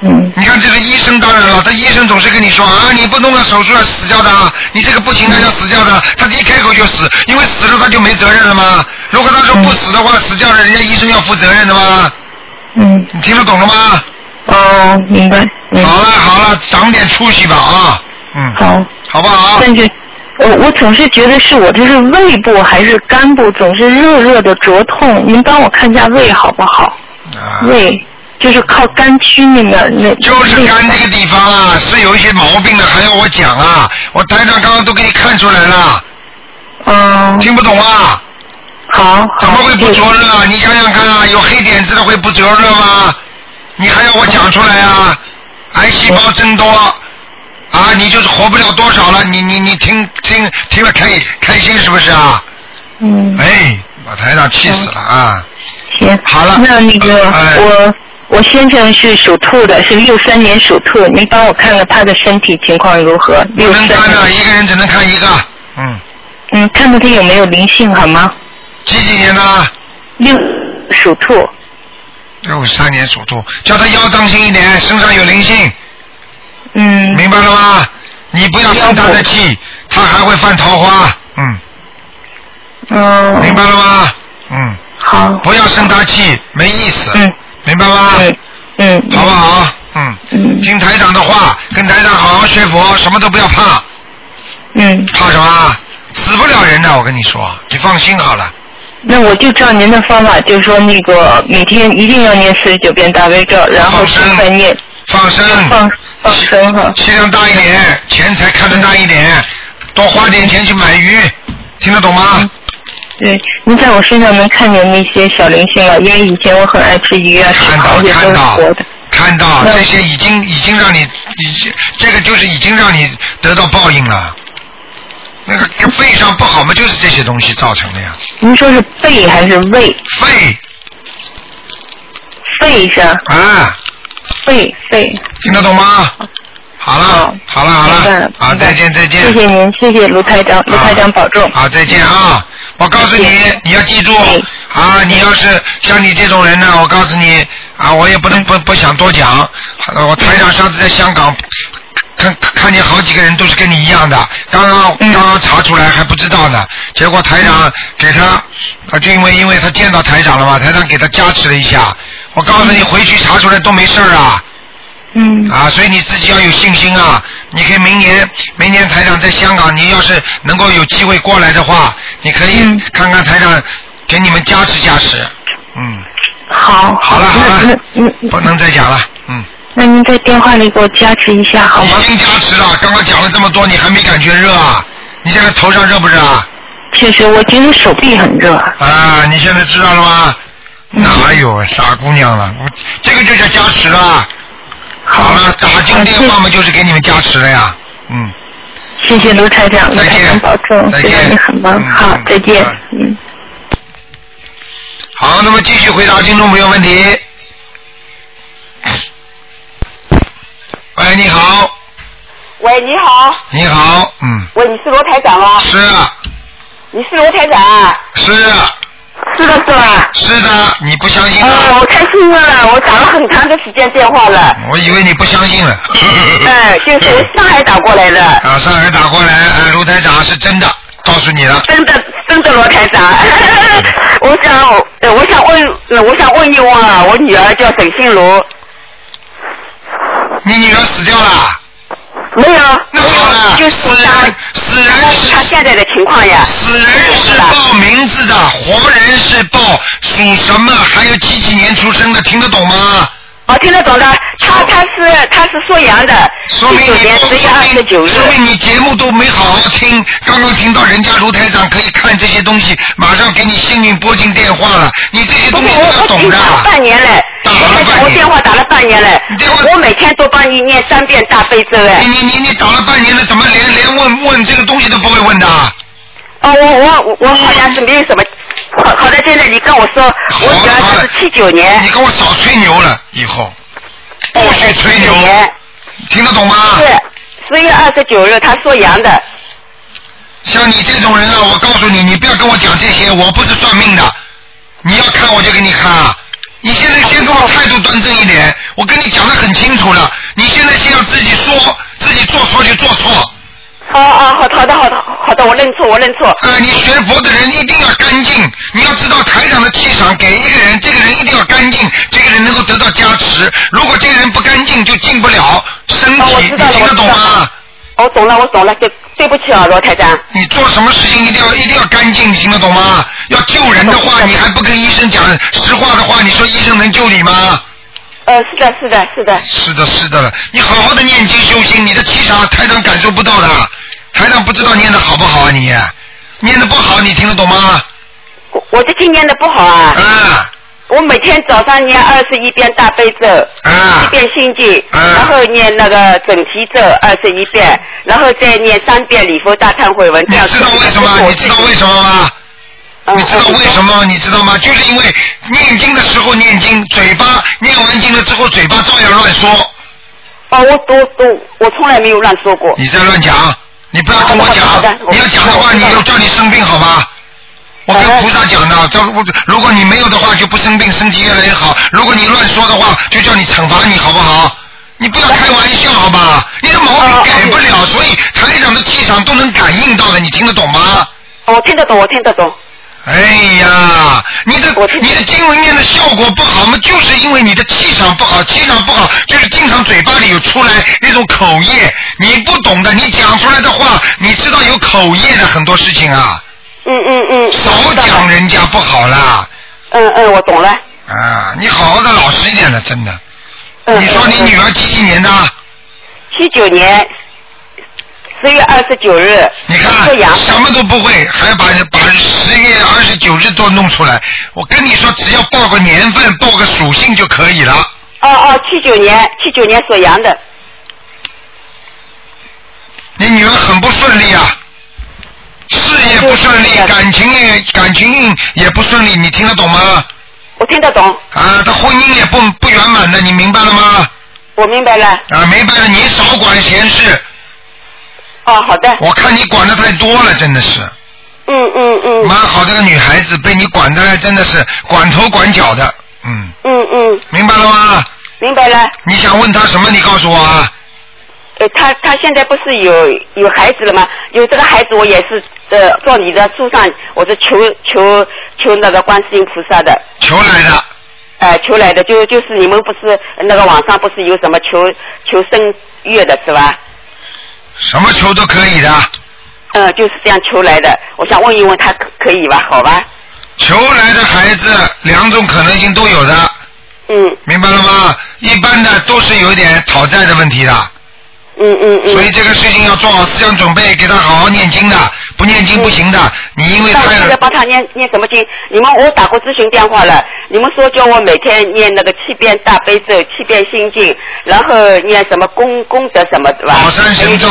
Speaker 6: 嗯
Speaker 1: 你看这个医生，当然了，他医生总是跟你说啊，你不弄个手术要死掉的啊，你这个不行的要死掉的，他一开口就死，因为死了他就没责任了吗？如果他说不死的话，死掉了，人家医生要负责任的吗？
Speaker 6: 嗯，
Speaker 1: 你听得懂了吗？
Speaker 6: 哦，明白。嗯，
Speaker 1: 好了好了，长点出息吧啊，嗯，
Speaker 6: 好。
Speaker 1: 好不好？
Speaker 6: 但是，我我总是觉得是我这是胃部还是肝部总是热热的灼痛，您帮我看一下胃好不好？
Speaker 1: 啊，
Speaker 6: 胃就是靠肝区那个那。
Speaker 1: 就是肝这个地方啊，是有一些毛病的，还要我讲啊？我台长刚刚都给你看出来了，
Speaker 6: 嗯，
Speaker 1: 听不懂啊？
Speaker 6: 好。
Speaker 1: 怎么会不灼热啊？你想想看啊，有黑点子的会不灼热吗？你还要我讲出来啊？癌细胞增多啊，你就是活不了多少了。你你你听听听了开开心是不是啊？
Speaker 6: 嗯，
Speaker 1: 哎，把台长气死了啊！
Speaker 6: 行。
Speaker 1: 好了
Speaker 6: 那那个
Speaker 1: 哎
Speaker 6: 我。我先生是属兔的，是六三年属兔，您帮我看看他的身体情况如何？
Speaker 1: 不
Speaker 6: 六三
Speaker 1: 能看的，一个人只能看一个。嗯，
Speaker 6: 嗯，看看他有没有灵性好吗？
Speaker 1: 几几年的？
Speaker 6: 六属兔，
Speaker 1: 六三年属兔，叫他腰当心一点，身上有灵性，
Speaker 6: 嗯，
Speaker 1: 明白了吗？你不要生他的气，他还会犯桃花。嗯，
Speaker 6: 嗯，
Speaker 1: 明白了吗？嗯，
Speaker 6: 好，
Speaker 1: 不要生他气，没意思。
Speaker 6: 嗯
Speaker 1: 明白吗？
Speaker 6: 嗯嗯，
Speaker 1: 好不好？嗯，
Speaker 6: 嗯
Speaker 1: 听台长的话，跟台长好好学佛，什么都不要怕，
Speaker 6: 嗯，
Speaker 1: 怕什么？死不了人的，我跟你说，你放心好了。
Speaker 6: 那我就照您的方法，就是说那个每天一定要念四十九遍大悲咒，然后
Speaker 1: 放生
Speaker 6: 尽快念
Speaker 1: 放生，
Speaker 6: 放放生哈。
Speaker 1: 气量大一点，钱财看得大一点，多花点钱去买鱼，听得懂吗？
Speaker 6: 对，您在我身上能看见那些小灵性了，因为以前我很爱吃鱼啊，吃
Speaker 1: 看到
Speaker 6: 螃蟹都是
Speaker 1: 看到
Speaker 6: 活的。
Speaker 1: 看到这些已经已经让你已经这个就是已经让你得到报应了。那个肺上不好嘛，就是这些东西造成的呀。
Speaker 6: 您说是肺还是胃？
Speaker 1: 肺
Speaker 6: 肺是吧？
Speaker 1: 啊，
Speaker 6: 肺肺。
Speaker 1: 听得懂吗？好了
Speaker 6: 好，
Speaker 1: 了，好
Speaker 6: 了
Speaker 1: 了，好，再见，再见。
Speaker 6: 谢谢您，谢谢卢台长，卢台长保重。
Speaker 1: 好，再见啊！我告诉你你要记住
Speaker 6: 哎
Speaker 1: 啊！你要是像你这种人呢，我告诉你啊，我也不能不不想多讲。呃我台长上次在香港看看见好几个人都是跟你一样的，刚刚
Speaker 6: 嗯
Speaker 1: 刚刚查出来还不知道呢，结果台长给他啊，就因为因为他见到台长了嘛，台长给他加持了一下。我告诉你，回去查出来都没事儿啊。
Speaker 6: 嗯
Speaker 1: 啊，所以你自己要有信心啊！你可以明年，明年台长在香港，你要是能够有机会过来的话，你可以
Speaker 6: 嗯
Speaker 1: 看看台长给你们加持加持。嗯，
Speaker 6: 好，
Speaker 1: 好了好了
Speaker 6: 嗯，
Speaker 1: 不能再讲了。嗯，
Speaker 6: 那您在电话里给我加持一下好吗
Speaker 1: 已？经加持了，刚刚讲了这么多，你还没感觉热啊？你现在头上热不热啊？
Speaker 6: 确实，我觉得手臂很热。
Speaker 1: 啊，你现在知道了吗？
Speaker 6: 嗯
Speaker 1: 哪有傻姑娘了？我这个就叫加持了。好了，打进电话嘛，就是给你们加持了呀。嗯。
Speaker 6: 谢谢卢台长，卢
Speaker 1: 再见
Speaker 6: 台长保重，
Speaker 1: 再见
Speaker 6: 你很忙。
Speaker 1: 嗯
Speaker 6: 好
Speaker 1: 嗯，
Speaker 6: 再见
Speaker 1: 嗯。
Speaker 6: 嗯。
Speaker 1: 好，那么继续回答听众朋友问题。喂，你好，
Speaker 7: 喂，你好，
Speaker 1: 你好，嗯，
Speaker 7: 喂，你是罗台长吗？
Speaker 1: 是啊，
Speaker 7: 你是罗台长啊？
Speaker 1: 是啊，
Speaker 7: 是的，是吧？
Speaker 1: 是的，你不相信？
Speaker 7: 我太幸运了，我打了很长的时间电话了。
Speaker 1: 我以为你不相信了。
Speaker 7: 哎，就是我上海打过来的，
Speaker 1: 啊，上海打过来，呃，卢台长是真的，告诉你了。
Speaker 7: 真的真的罗台长。我想，呃我想问，呃我想问一问啊，我女儿叫沈心如，
Speaker 1: 你女儿死掉了？
Speaker 7: 没有，
Speaker 1: 那好了，
Speaker 7: 就是
Speaker 1: 死
Speaker 7: 她
Speaker 1: 人，死人
Speaker 7: 是
Speaker 1: 是
Speaker 7: 现在的情况呀。
Speaker 1: 死人是报名字的，活人是报属什么，还有几几年出生的，听得懂吗？
Speaker 7: 哦，听得懂的，他他是他是属羊的，
Speaker 1: 说明你
Speaker 7: 十月二十九日。
Speaker 1: 说明你节目都没好好听。刚刚听到人家卢台长可以看这些东西，马上给你幸运拨进电话了。你这些东西都要懂的。
Speaker 7: 打了半年了，
Speaker 1: 打了半年
Speaker 7: 我电话打了半年了我每天都帮你念三遍大悲咒哎
Speaker 1: 你。你你你打了半年了，怎么连连问问这个东西都不会问的？
Speaker 7: 哦，我我我好像是没有什么，好好的，现在你跟我说，我女儿是七九年
Speaker 1: 你，跟我少吹牛了，以后不许吹牛，听得懂吗？
Speaker 7: 是十月二十九日，她说阳的，
Speaker 1: 像你这种人啊，我告诉你，你不要跟我讲这些，我不是算命的。你要看我就给你看啊！你现在先跟我态度端正一点，我跟你讲的很清楚了。你现在先要自己说，自己做错就做错。
Speaker 7: 好啊，好好的好的好的，我认错我认错。
Speaker 1: 呃，你学佛的人一定要干净，你要知道台长的气场给一个人，这个人一定要干净，这个人能够得到加持。如果这个人不干净，就进不了身体，
Speaker 7: 哦我知道了
Speaker 1: 你听得懂吗？
Speaker 7: 我懂了我懂了，对对不起啊，罗台长。
Speaker 1: 你做什么事情一定要一定要干净，你听得懂吗？要救人的话，你还不跟医生讲实话的话，你说医生能救你吗？
Speaker 7: 呃，是的是的是的。
Speaker 1: 是的，是的了，你好好的念经修心，你的气场台长感受不到的，台长不知道念的好不好啊你，念的不好你听得懂吗？
Speaker 7: 我我最近念的不好啊。
Speaker 1: 啊
Speaker 7: 我每天早上念二十一遍大悲咒，
Speaker 1: 啊
Speaker 7: 一遍心经，
Speaker 1: 啊
Speaker 7: 然后念那个准提咒二十一遍，然后再念三遍礼佛大忏悔文。
Speaker 1: 你知道为什么？你知道为什么吗？
Speaker 7: 嗯
Speaker 1: 你知道为什么？你知道吗？就是因为念经的时候念经，嘴巴念完经了之后，嘴巴照样乱说。
Speaker 7: 哦，我我我我从来没有乱说过。
Speaker 1: 你在乱讲，你不要跟我讲你要讲的话，你就叫你生病好吗？我跟菩萨讲的，这如如果你没有的话，就不生病，身体越来越好。如果你乱说的话，就叫你惩罚你好不好？你不要开玩笑好吧？你的毛病改不了，所以台长的气场都能感应到的，你听得懂吗？
Speaker 7: 哦我听得懂，我听得懂。
Speaker 1: 哎呀，你的你的经文念的效果不好嘛，就是因为你的气场不好，气场不好就是经常嘴巴里有出来那种口业，你不懂的，你讲出来的话，你知道有口业的很多事情啊，
Speaker 7: 嗯嗯嗯。
Speaker 1: 少讲人家不好啦。
Speaker 7: 嗯嗯，我懂了。
Speaker 1: 啊，你好好的老实一点的，真的。
Speaker 7: 嗯
Speaker 1: 你说你女儿几几年的？
Speaker 7: 七九年十月二十九日。
Speaker 1: 你看什么都不会，还把把十月二十九日都弄出来。我跟你说，只要报个年份，报个属性就可以了。
Speaker 7: 哦哦，七九年七九年属羊的。
Speaker 1: 你女儿很不顺利啊，事业不顺利，感情也感情运也不顺利，你听得懂吗？
Speaker 7: 我听得懂。
Speaker 1: 啊，她婚姻也不不圆满的，你明白了吗？
Speaker 7: 我明白了。
Speaker 1: 啊，明白了，你少管闲事。
Speaker 7: 哦，好的。
Speaker 1: 我看你管的太多了，真的是。
Speaker 7: 嗯嗯嗯。
Speaker 1: 蛮好的个女孩子，被你管的真的是管头管脚的，嗯，
Speaker 7: 嗯嗯。
Speaker 1: 明白了吗？
Speaker 7: 明白了。
Speaker 1: 你想问她什么？你告诉我啊。
Speaker 7: 呃，他他现在不是有有孩子了吗？有这个孩子，我也是呃，做你的书上，我是求求求那个观世音菩萨的。
Speaker 1: 求来的。
Speaker 7: 呃，求来的，就就是你们不是那个网上不是有什么求求生月的是吧？
Speaker 1: 什么求都可以的。
Speaker 7: 嗯，就是这样求来的。我想问一问他可可以吧？好吧？
Speaker 1: 求来的孩子两种可能性都有的。
Speaker 7: 嗯。
Speaker 1: 明白了吗？一般的都是有一点讨债的问题的。
Speaker 7: 嗯嗯嗯。
Speaker 1: 所以这个事情要做好思想准备，给他好好念经的，不念经不行的。你因为他
Speaker 7: 那我现在帮他念念什么经？你们我打过咨询电话了，你们说叫我每天念那个七遍大悲咒，七遍心经，然后念什么功功德什么对吧？
Speaker 1: 宝山神咒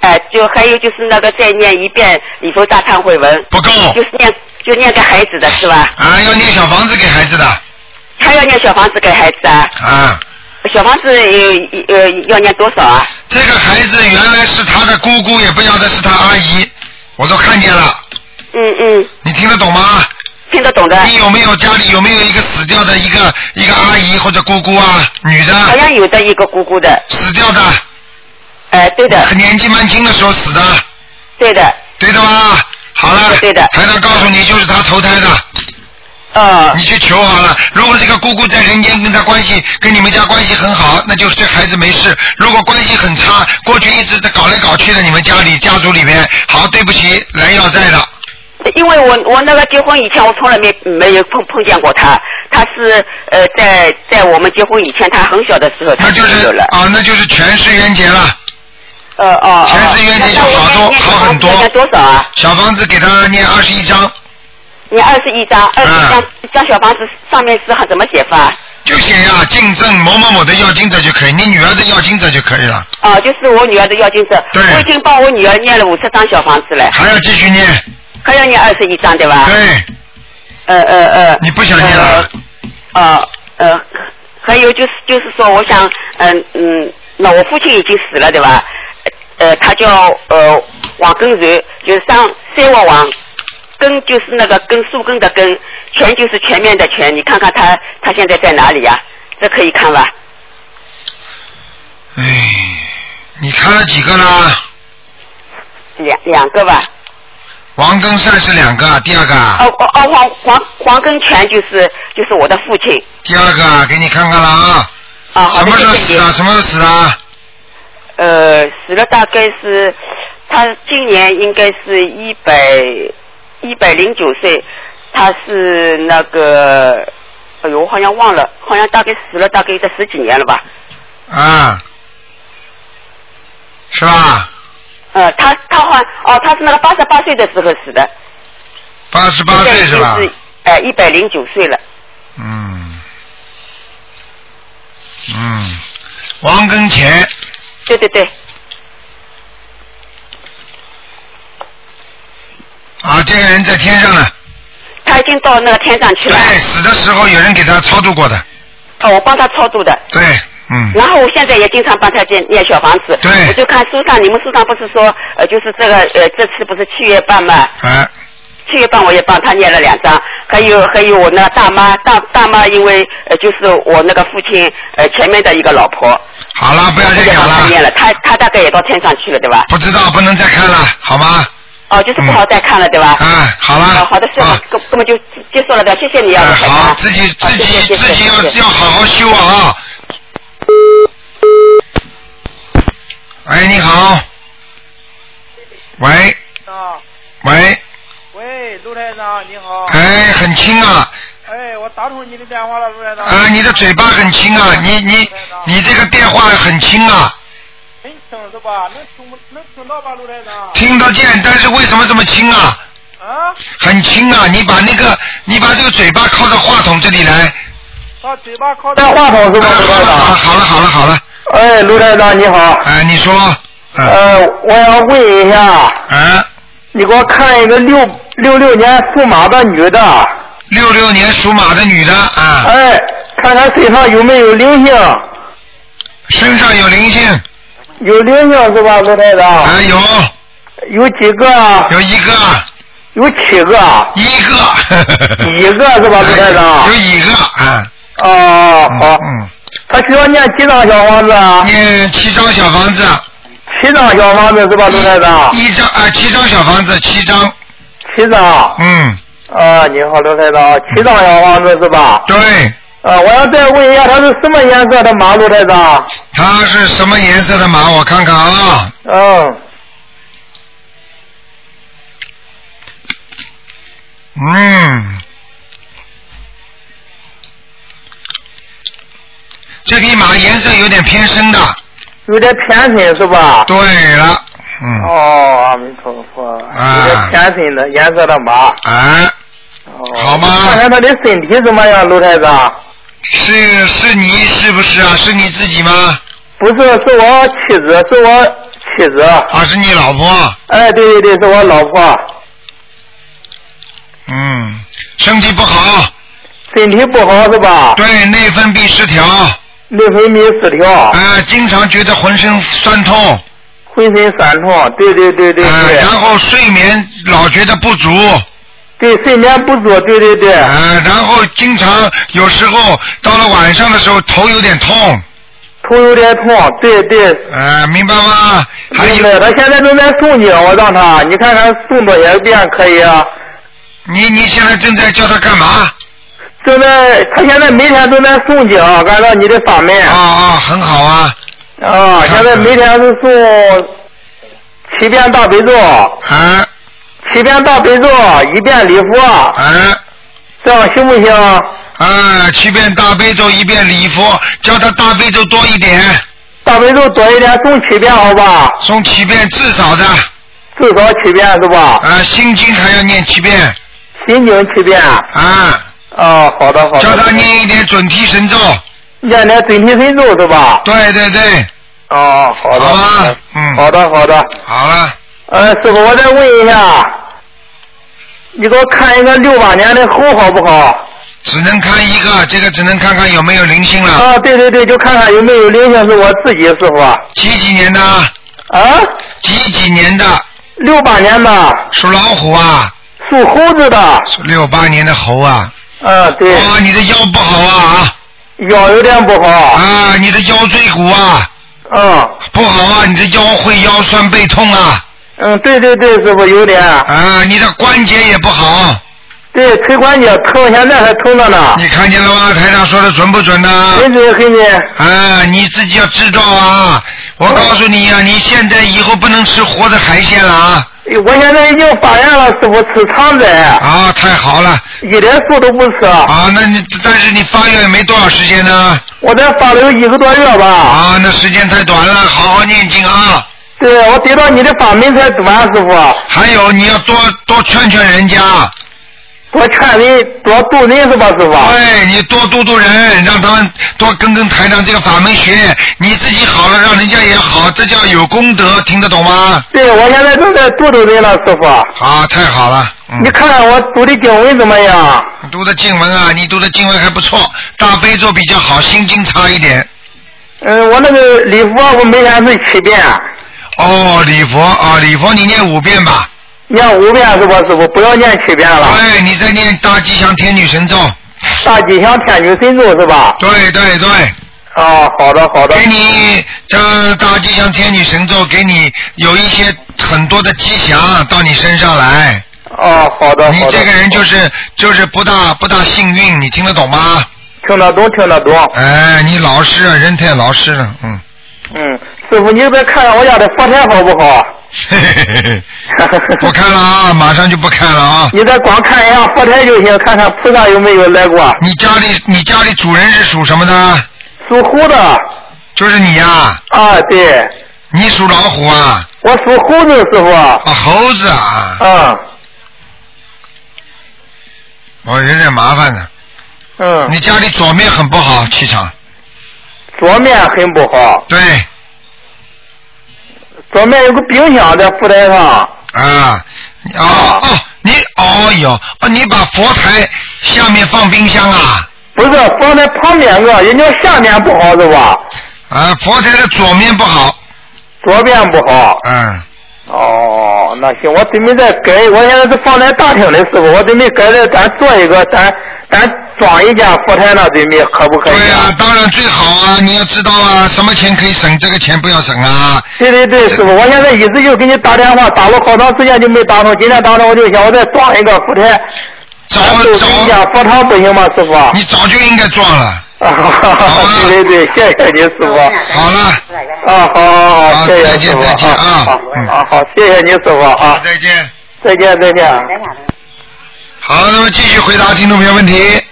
Speaker 7: 哎、就还有就是那个再念一遍礼佛大忏悔文。
Speaker 1: 不够。
Speaker 7: 就是念就念给孩子的是吧？
Speaker 1: 啊，要念小房子给孩子的
Speaker 7: 还要念小房子给孩子啊？
Speaker 1: 啊。
Speaker 7: 小房子呃呃要念多少啊？
Speaker 1: 这个孩子原来是他的姑姑，也不要的是他阿姨，我都看见了。
Speaker 7: 嗯嗯。
Speaker 1: 你听得懂吗？
Speaker 7: 听得懂的。
Speaker 1: 你有没有家里有没有一个死掉的一个一个阿姨或者姑姑啊，女的？
Speaker 7: 好像有的一个姑姑的。
Speaker 1: 死掉的。
Speaker 7: 哎、对的。
Speaker 1: 年纪蛮轻的时候死的。
Speaker 7: 对的。
Speaker 1: 对的吗？好了。
Speaker 7: 对的。
Speaker 1: 台长告诉你，就是他投胎的。
Speaker 7: 哦。
Speaker 1: 你去求好了。如果这个姑姑在人间跟他关系跟你们家关系很好，那就是这孩子没事。如果关系很差，过去一直在搞来搞去的，你们家里家族里面，好，对不起，来要债的。
Speaker 7: 因为我我那个结婚以前，我从来没没有碰碰见过他。他是呃，在在我们结婚以前，他很小的时候他就有了。
Speaker 1: 啊，那就是全是冤结了。
Speaker 7: 呃哦。
Speaker 1: 全是冤结就好多好很多。
Speaker 7: 念多少啊？
Speaker 1: 小房子给他念二十一章，
Speaker 7: 念二十一张，二十一张，张小房子上面是怎么写法？
Speaker 1: 就写呀，敬赠某某某的要金者就可以，你女儿的要金者就可以了。
Speaker 7: 哦，就是我女儿的要金者。
Speaker 1: 对
Speaker 7: 我已经帮我女儿念了五十张小房子了。
Speaker 1: 还要继续念。
Speaker 7: 还要念二十一张对吧？
Speaker 1: 对。
Speaker 7: 呃呃呃。
Speaker 1: 你不想念了？
Speaker 7: 呃呃，还有就是就是说，我想嗯嗯，那我父亲已经死了对吧？呃，他叫呃王根柔，就是三三娃王，根就是那个根树根的根，全就是全面的全。你看看他他现在在哪里呀、这可以看吧？
Speaker 1: 哎，你看了几个啦？
Speaker 7: 两两个吧。
Speaker 1: 王根善是两个，第二个啊，
Speaker 7: 哦哦哦，黄黄黄根全就是就是我的父亲。
Speaker 1: 第二个啊给你看看了啊。
Speaker 7: 啊，
Speaker 1: 什么时候死的？。什么时候死的？
Speaker 7: 呃，死了大概是，他今年应该是一百一百零九岁，他是那个，哎呦，我好像忘了，好像大概死了大概在十几年了吧。
Speaker 1: 啊，是吧？
Speaker 7: 呃，他他好像哦，他是那个八十八岁的时候死的，
Speaker 1: 八十八岁是吧
Speaker 7: 现在已？经是呃一百零九岁了。
Speaker 1: 嗯，嗯，王根前
Speaker 7: 对对对，
Speaker 1: 啊，这个人在天上呢。
Speaker 7: 他已经到那个天上去了。
Speaker 1: 对，死的时候有人给他超度过的。
Speaker 7: 哦，我帮他超度的。
Speaker 1: 对，嗯，
Speaker 7: 然后我现在也经常帮他念念小房子。
Speaker 1: 对
Speaker 7: 我就看书上，你们书上不是说，呃，就是这个，呃，这次不是七月半嘛？
Speaker 1: 啊，
Speaker 7: 七月半我也帮他念了两张，还有还有我那大妈大大妈，因为呃就是我那个父亲呃前面的一个老婆，
Speaker 1: 好了，不要再讲了，
Speaker 7: 念了，他他大概也到天上去了，对吧？
Speaker 1: 不知道不能再看了，好吗？
Speaker 7: 哦，就是不好再看了，对吧？
Speaker 1: 哎，好了。
Speaker 7: 哦，好的，是
Speaker 1: 啊
Speaker 7: 吧？根根本就结束了的，谢谢你啊，
Speaker 1: 哎，
Speaker 7: 罗台长
Speaker 1: 好，自己自己
Speaker 7: 谢谢
Speaker 1: 自己要
Speaker 7: 谢谢
Speaker 1: 要好好修啊。喂，你好。喂
Speaker 8: 啊，
Speaker 1: 喂，
Speaker 8: 喂，陆台长你好。
Speaker 1: 哎，很轻啊，
Speaker 8: 哎，我打通你的电话了，陆台长。
Speaker 1: 啊，你的嘴巴很轻啊，你你你这个电话很轻啊，
Speaker 8: 很轻是吧？能听能听到吧，卢台长？
Speaker 1: 听得见，但是为什么这么轻啊？
Speaker 8: 啊，
Speaker 1: 很轻啊，你把那个你把这个嘴巴靠到话筒这里来。
Speaker 8: 把嘴巴靠
Speaker 9: 在话筒是吧，卢台长？
Speaker 1: 好了好了好了，
Speaker 9: 哎，卢台长你好。
Speaker 1: 哎，你说，嗯，
Speaker 9: 呃，我要问一下，
Speaker 1: 嗯，
Speaker 9: 你给我看一个六六六年属马的女的，
Speaker 1: 六六年属马的女的啊，
Speaker 9: 哎，看看身上有没有灵性，
Speaker 1: 身上有灵性，
Speaker 9: 有灵性是吧，卢台长？
Speaker 1: 啊有
Speaker 9: 有几个？
Speaker 1: 有一个
Speaker 9: 有七个，
Speaker 1: 一个，
Speaker 9: 一个是吧，卢台长
Speaker 1: 有？一个啊，
Speaker 9: 哦，好，
Speaker 1: 嗯，
Speaker 9: 他需要念几张小房子啊？
Speaker 1: 念七张小房子，
Speaker 9: 七张小房子是吧，卢台长？
Speaker 1: 一张啊七张小房子七张，
Speaker 9: 七张。
Speaker 1: 嗯，
Speaker 9: 啊，你好，卢台长，七张小房子是吧？
Speaker 1: 对，
Speaker 9: 啊，我要再问一下，它是什么颜色的马，卢台长？
Speaker 1: 它是什么颜色的马？我看看啊，
Speaker 9: 嗯，
Speaker 1: 嗯，这匹马颜色有点偏深的。
Speaker 9: 有点偏深是吧？
Speaker 1: 对了，嗯，
Speaker 9: 哦，阿弥陀佛，
Speaker 1: 啊
Speaker 9: 有点偏深的颜色的马。
Speaker 1: 啊，
Speaker 9: 哦
Speaker 1: 好吗
Speaker 9: 看看它的身体怎么样，卢台长？
Speaker 1: 是是你是不是啊？是你自己吗？
Speaker 9: 不是，是我妻子，是我妻子。
Speaker 1: 啊，是你老婆。
Speaker 9: 哎，对对对，是我老婆，
Speaker 1: 嗯，身体不好，
Speaker 9: 身体不好是吧？
Speaker 1: 对，内分泌失调，啊、
Speaker 9: 内分泌失调，
Speaker 1: 经常觉得浑身酸痛，
Speaker 9: 浑身酸痛，对对对对。
Speaker 1: 然后睡眠老觉得不足，
Speaker 9: 对睡眠不足，对对对。
Speaker 1: 啊、然后经常有时候到了晚上的时候头有点痛，
Speaker 9: 头有点痛，对对。
Speaker 1: 嗯，明白吗？还有
Speaker 9: 他现在正在诵经，我让他，你看看送多少遍可以啊？
Speaker 1: 你你现在正在叫他干嘛？
Speaker 9: 正在，他现在每天都在诵经，按照你的法门。
Speaker 1: 啊啊，很好啊，
Speaker 9: 啊，现在每天是诵七遍大悲咒，
Speaker 1: 啊
Speaker 9: 七遍大悲咒，一遍礼佛，
Speaker 1: 啊
Speaker 9: 这样行不行？
Speaker 1: 啊！七遍大悲咒，一遍礼佛，叫他大悲咒多一点，
Speaker 9: 大悲咒多一点，诵七遍好吧？
Speaker 1: 诵七遍至少的。
Speaker 9: 至少七遍是吧？
Speaker 1: 啊，心经还要念七遍
Speaker 9: 心经七遍。
Speaker 1: 啊，
Speaker 9: 啊，好的好的。
Speaker 1: 叫他念一点准提神咒。
Speaker 9: 念点准提神咒是吧？
Speaker 1: 对对对，
Speaker 9: 哦，好的。
Speaker 1: 好吧嗯
Speaker 9: 好的好的。
Speaker 1: 好了，
Speaker 9: 呃，师傅，我再问一下，你给我看一个六八年的猴好不好？
Speaker 1: 只能看一个，这个只能看看有没有灵性了。
Speaker 9: 啊，对对对，就看看有没有灵性，是我自己师傅。
Speaker 1: 几几年的？
Speaker 9: 啊？
Speaker 1: 几几年的？
Speaker 9: 六八年的。
Speaker 1: 属老虎啊。
Speaker 9: 属猴子的。
Speaker 1: 属六八年的猴啊。
Speaker 9: 啊，对。
Speaker 1: 啊，你的腰不好啊。
Speaker 9: 腰有点不好。
Speaker 1: 啊，你的腰椎骨啊。
Speaker 9: 嗯。
Speaker 1: 不好啊，你的腰会腰酸背痛啊。
Speaker 9: 嗯，对对对，师傅有点。
Speaker 1: 啊，你的关节也不好。
Speaker 9: 对，腿关节疼，现在还疼着呢。
Speaker 1: 你看见了吗？台上说的准不准呢？
Speaker 9: 很准很准。
Speaker 1: 啊，你自己要知道啊！我告诉你呀、你现在以后不能吃活的海鲜了啊！
Speaker 9: 我现在已经发炎了，师傅吃肠子。
Speaker 1: 啊，太好了！
Speaker 9: 一点素都不吃。
Speaker 1: 啊，那你但是你发愿没多少时间呢？
Speaker 9: 我这发了有一个多月吧。
Speaker 1: 啊，那时间太短了，好好念经啊！
Speaker 9: 对，我得到你的法门才短，师傅。
Speaker 1: 还有你要多多劝劝人家。
Speaker 9: 多劝人，多度人是吧，师傅？
Speaker 1: 对你多度度人，让他们多跟跟台长这个法门学，你自己好了，让人家也好，这叫有功德，听得懂吗？
Speaker 9: 对，我现在正在度度人了，师傅。
Speaker 1: 好，太好了。
Speaker 9: 你看看我读的经文怎么样？
Speaker 1: 读的经文啊，你读的经文还不错，大悲咒比较好，心经差一点。
Speaker 9: 嗯，我那个礼佛我每天是七遍。
Speaker 1: 哦，礼佛啊，礼佛你念五遍吧。
Speaker 9: 念五遍是吧，师傅？不要念七遍了。
Speaker 1: 对，你在念大吉祥天女神咒。
Speaker 9: 大吉祥天女神咒是吧？
Speaker 1: 对对对。
Speaker 9: 哦，好的好的。
Speaker 1: 给你这大吉祥天女神咒，给你有一些很多的吉祥到你身上来。
Speaker 9: 哦，好的。
Speaker 1: 你这个人就是就是不大不大幸运，你听得懂吗？
Speaker 9: 听得懂，听得懂。
Speaker 1: 哎，你老实，人太老实了，嗯。
Speaker 9: 嗯，师傅，你再看看我家的佛台好不好？
Speaker 1: 嘿嘿嘿嘿，不看了啊，马上就不看了啊。
Speaker 9: 你再光看一下佛台就行，看看菩萨有没有来过。
Speaker 1: 你家里你家里主人是属什么的？
Speaker 9: 属虎的。
Speaker 1: 就是你呀、
Speaker 9: 啊，对。
Speaker 1: 你属老虎啊？
Speaker 9: 我属猴子，师傅。
Speaker 1: 啊，猴子啊。
Speaker 9: 嗯。
Speaker 1: 我有点麻烦呢。
Speaker 9: 嗯。
Speaker 1: 你家里左面很不好，气场。
Speaker 9: 左面很不好。
Speaker 1: 对。
Speaker 9: 左面有个冰箱在佛台上。
Speaker 1: 啊，哦哦，你哦哟，哦，你把佛台下面放冰箱啊？
Speaker 9: 不是，放在旁边个，人家下面不好是吧？
Speaker 1: 啊，佛台的左面不好。
Speaker 9: 左边不好。
Speaker 1: 嗯。
Speaker 9: 哦，那行，我准备再改，我现在是放在大厅的师傅，我准备改了，咱做一个，咱咱装一间佛台那对面可不可以？
Speaker 1: 对啊，当然最好啊！你要知道啊，什么钱可以省，这个钱不要省啊。
Speaker 9: 对对对，师傅，我现在一直就给你打电话，打了好长时间就没打通，今天打通我就想我再装一个佛台。
Speaker 1: 找
Speaker 9: 找。一家佛堂不行吗，师傅？
Speaker 1: 你早就应该装了。
Speaker 9: 啊，对对对，谢谢你师傅。
Speaker 1: 好了。
Speaker 9: 啊，好好好，谢谢。
Speaker 1: 再见再见啊
Speaker 9: 好，好好，谢谢你师傅啊。
Speaker 1: 再见。
Speaker 9: 再见再见。
Speaker 1: 好，那么继续回答听众朋友问题。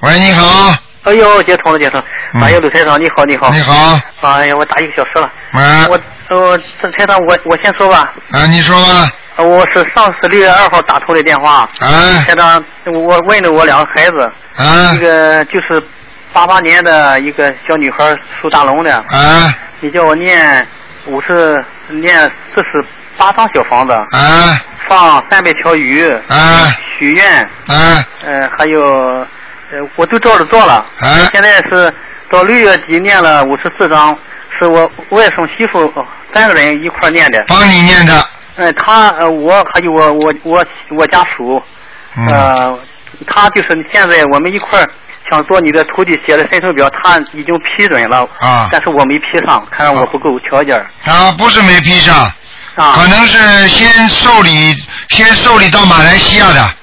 Speaker 1: 喂，你好。
Speaker 10: 哎呦，接通了，接通。哎呦，刘台长，你好，你好。
Speaker 1: 你好。
Speaker 10: 哎呀，我打一个小时了。
Speaker 1: 啊。
Speaker 10: 我呃，这台长，我我先说吧。
Speaker 1: 啊，你说吧。
Speaker 10: 呃我是上次六月二号打通的电话。
Speaker 1: 啊。
Speaker 10: 台长，我问了我两个孩子。
Speaker 1: 啊。
Speaker 10: 一个就是八八年的一个小女孩，属大龙的。
Speaker 1: 啊。
Speaker 10: 你叫我念五十念四十八张小房子。
Speaker 1: 啊。
Speaker 10: 放三百条鱼。
Speaker 1: 啊。
Speaker 10: 许愿。
Speaker 1: 啊。
Speaker 10: 呃，还有呃，我都照着做了。
Speaker 1: 啊。
Speaker 10: 现在是到六月底念了五十四章，是我外甥媳妇呃三个人一块念的。
Speaker 1: 帮你念的。
Speaker 10: 嗯，他呃，我还有我我我我家属，
Speaker 1: 嗯
Speaker 10: 呃，他就是现在我们一块儿想做你的徒弟写的申请表，他已经批准了。
Speaker 1: 啊
Speaker 10: 但是我没批上，看来我不够条件儿。
Speaker 1: 啊，不是没批上。
Speaker 10: 啊。
Speaker 1: 可能是先受理，先受理到马来西亚的。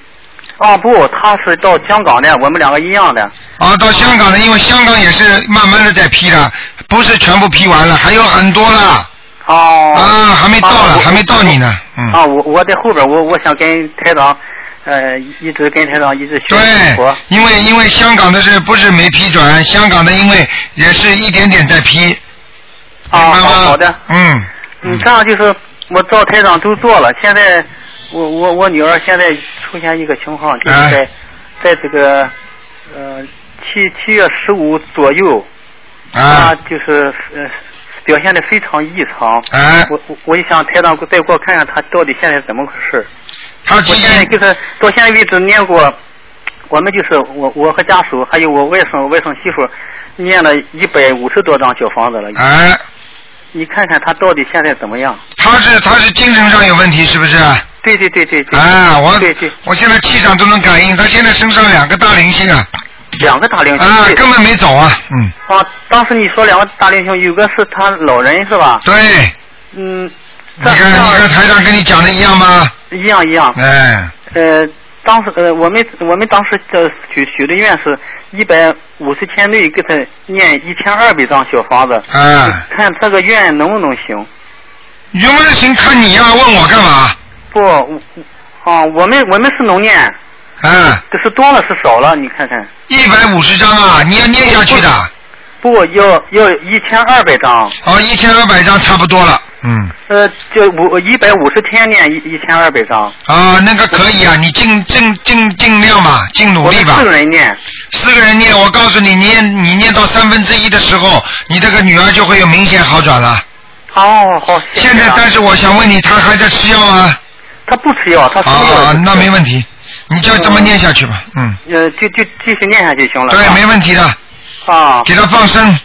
Speaker 10: 啊不，他是到香港的，我们两个一样的。
Speaker 1: 啊，到香港的，因为香港也是慢慢的在批的，不是全部批完了，还有很多了。
Speaker 10: 哦。
Speaker 1: 啊，还没到了，还没到你呢。嗯。
Speaker 10: 啊，我我在后边，我我想跟台长，呃，一直跟台长一直学对。
Speaker 1: 因为因为香港的是不是没批准？香港的因为也是一点点在批。
Speaker 10: 啊，好好的。
Speaker 1: 嗯。
Speaker 10: 你这样就是我照台长都做了，现在我我我女儿现在出现一个情况，就是
Speaker 1: 哎
Speaker 10: 在、在这个呃七七月十五左右，
Speaker 1: 啊
Speaker 10: 她就是呃表现的非常异常。
Speaker 1: 哎
Speaker 10: 我我我一想台长再给我看看她到底现在怎么回事。
Speaker 1: 她
Speaker 10: 我现在就是到现在为止念过。我们就是我，我和家属，还有我外甥、外甥媳妇，念了一百五十多张小房子了。
Speaker 1: 哎。
Speaker 10: 你看看他到底现在怎么样？
Speaker 1: 他是他是精神上有问题是不是？
Speaker 10: 对对对对对。
Speaker 1: 啊，我
Speaker 10: 对对
Speaker 1: 我现在气场都能感应，他现在身上两个大灵性啊，
Speaker 10: 两个大灵性。
Speaker 1: 啊，根本没走啊，嗯，
Speaker 10: 啊，当时你说两个大灵性，有个是他老人是吧？
Speaker 1: 对，
Speaker 10: 嗯，
Speaker 1: 你看你看台长跟你讲的一样吗？
Speaker 10: 一样一样。
Speaker 1: 哎，
Speaker 10: 呃，当时呃，我们我们当时的许许的愿是一百五十天内给他念一千二百张小房子，
Speaker 1: 啊，
Speaker 10: 看这个愿能不能行？
Speaker 1: 能不能行看你呀、问我干嘛？
Speaker 10: 不，我啊，我们我们是能念，
Speaker 1: 嗯，
Speaker 10: 这是多了是少了？你看看。
Speaker 1: 一百五十张啊，你要念下去的。
Speaker 10: 不，要要一千二百张。
Speaker 1: 哦，一千二百张差不多了，嗯。
Speaker 10: 呃，就五一百五十天念一一千二百张。
Speaker 1: 啊，那个可以啊，你尽尽尽尽量吧，尽努力吧。
Speaker 10: 四个人念。
Speaker 1: 四个人念，我告诉你，你念你念到三分之一的时候，你这个女儿就会有明显好转了。
Speaker 10: 哦，好。谢谢啊，
Speaker 1: 现在但是我想问你，她还在吃药吗？
Speaker 10: 他不吃药，他吃药。
Speaker 1: 啊，那没问题，你就这么念下去吧，嗯，
Speaker 10: 呃，就就继续念下去行了。
Speaker 1: 对没问题的，
Speaker 10: 啊。
Speaker 1: 给他放生。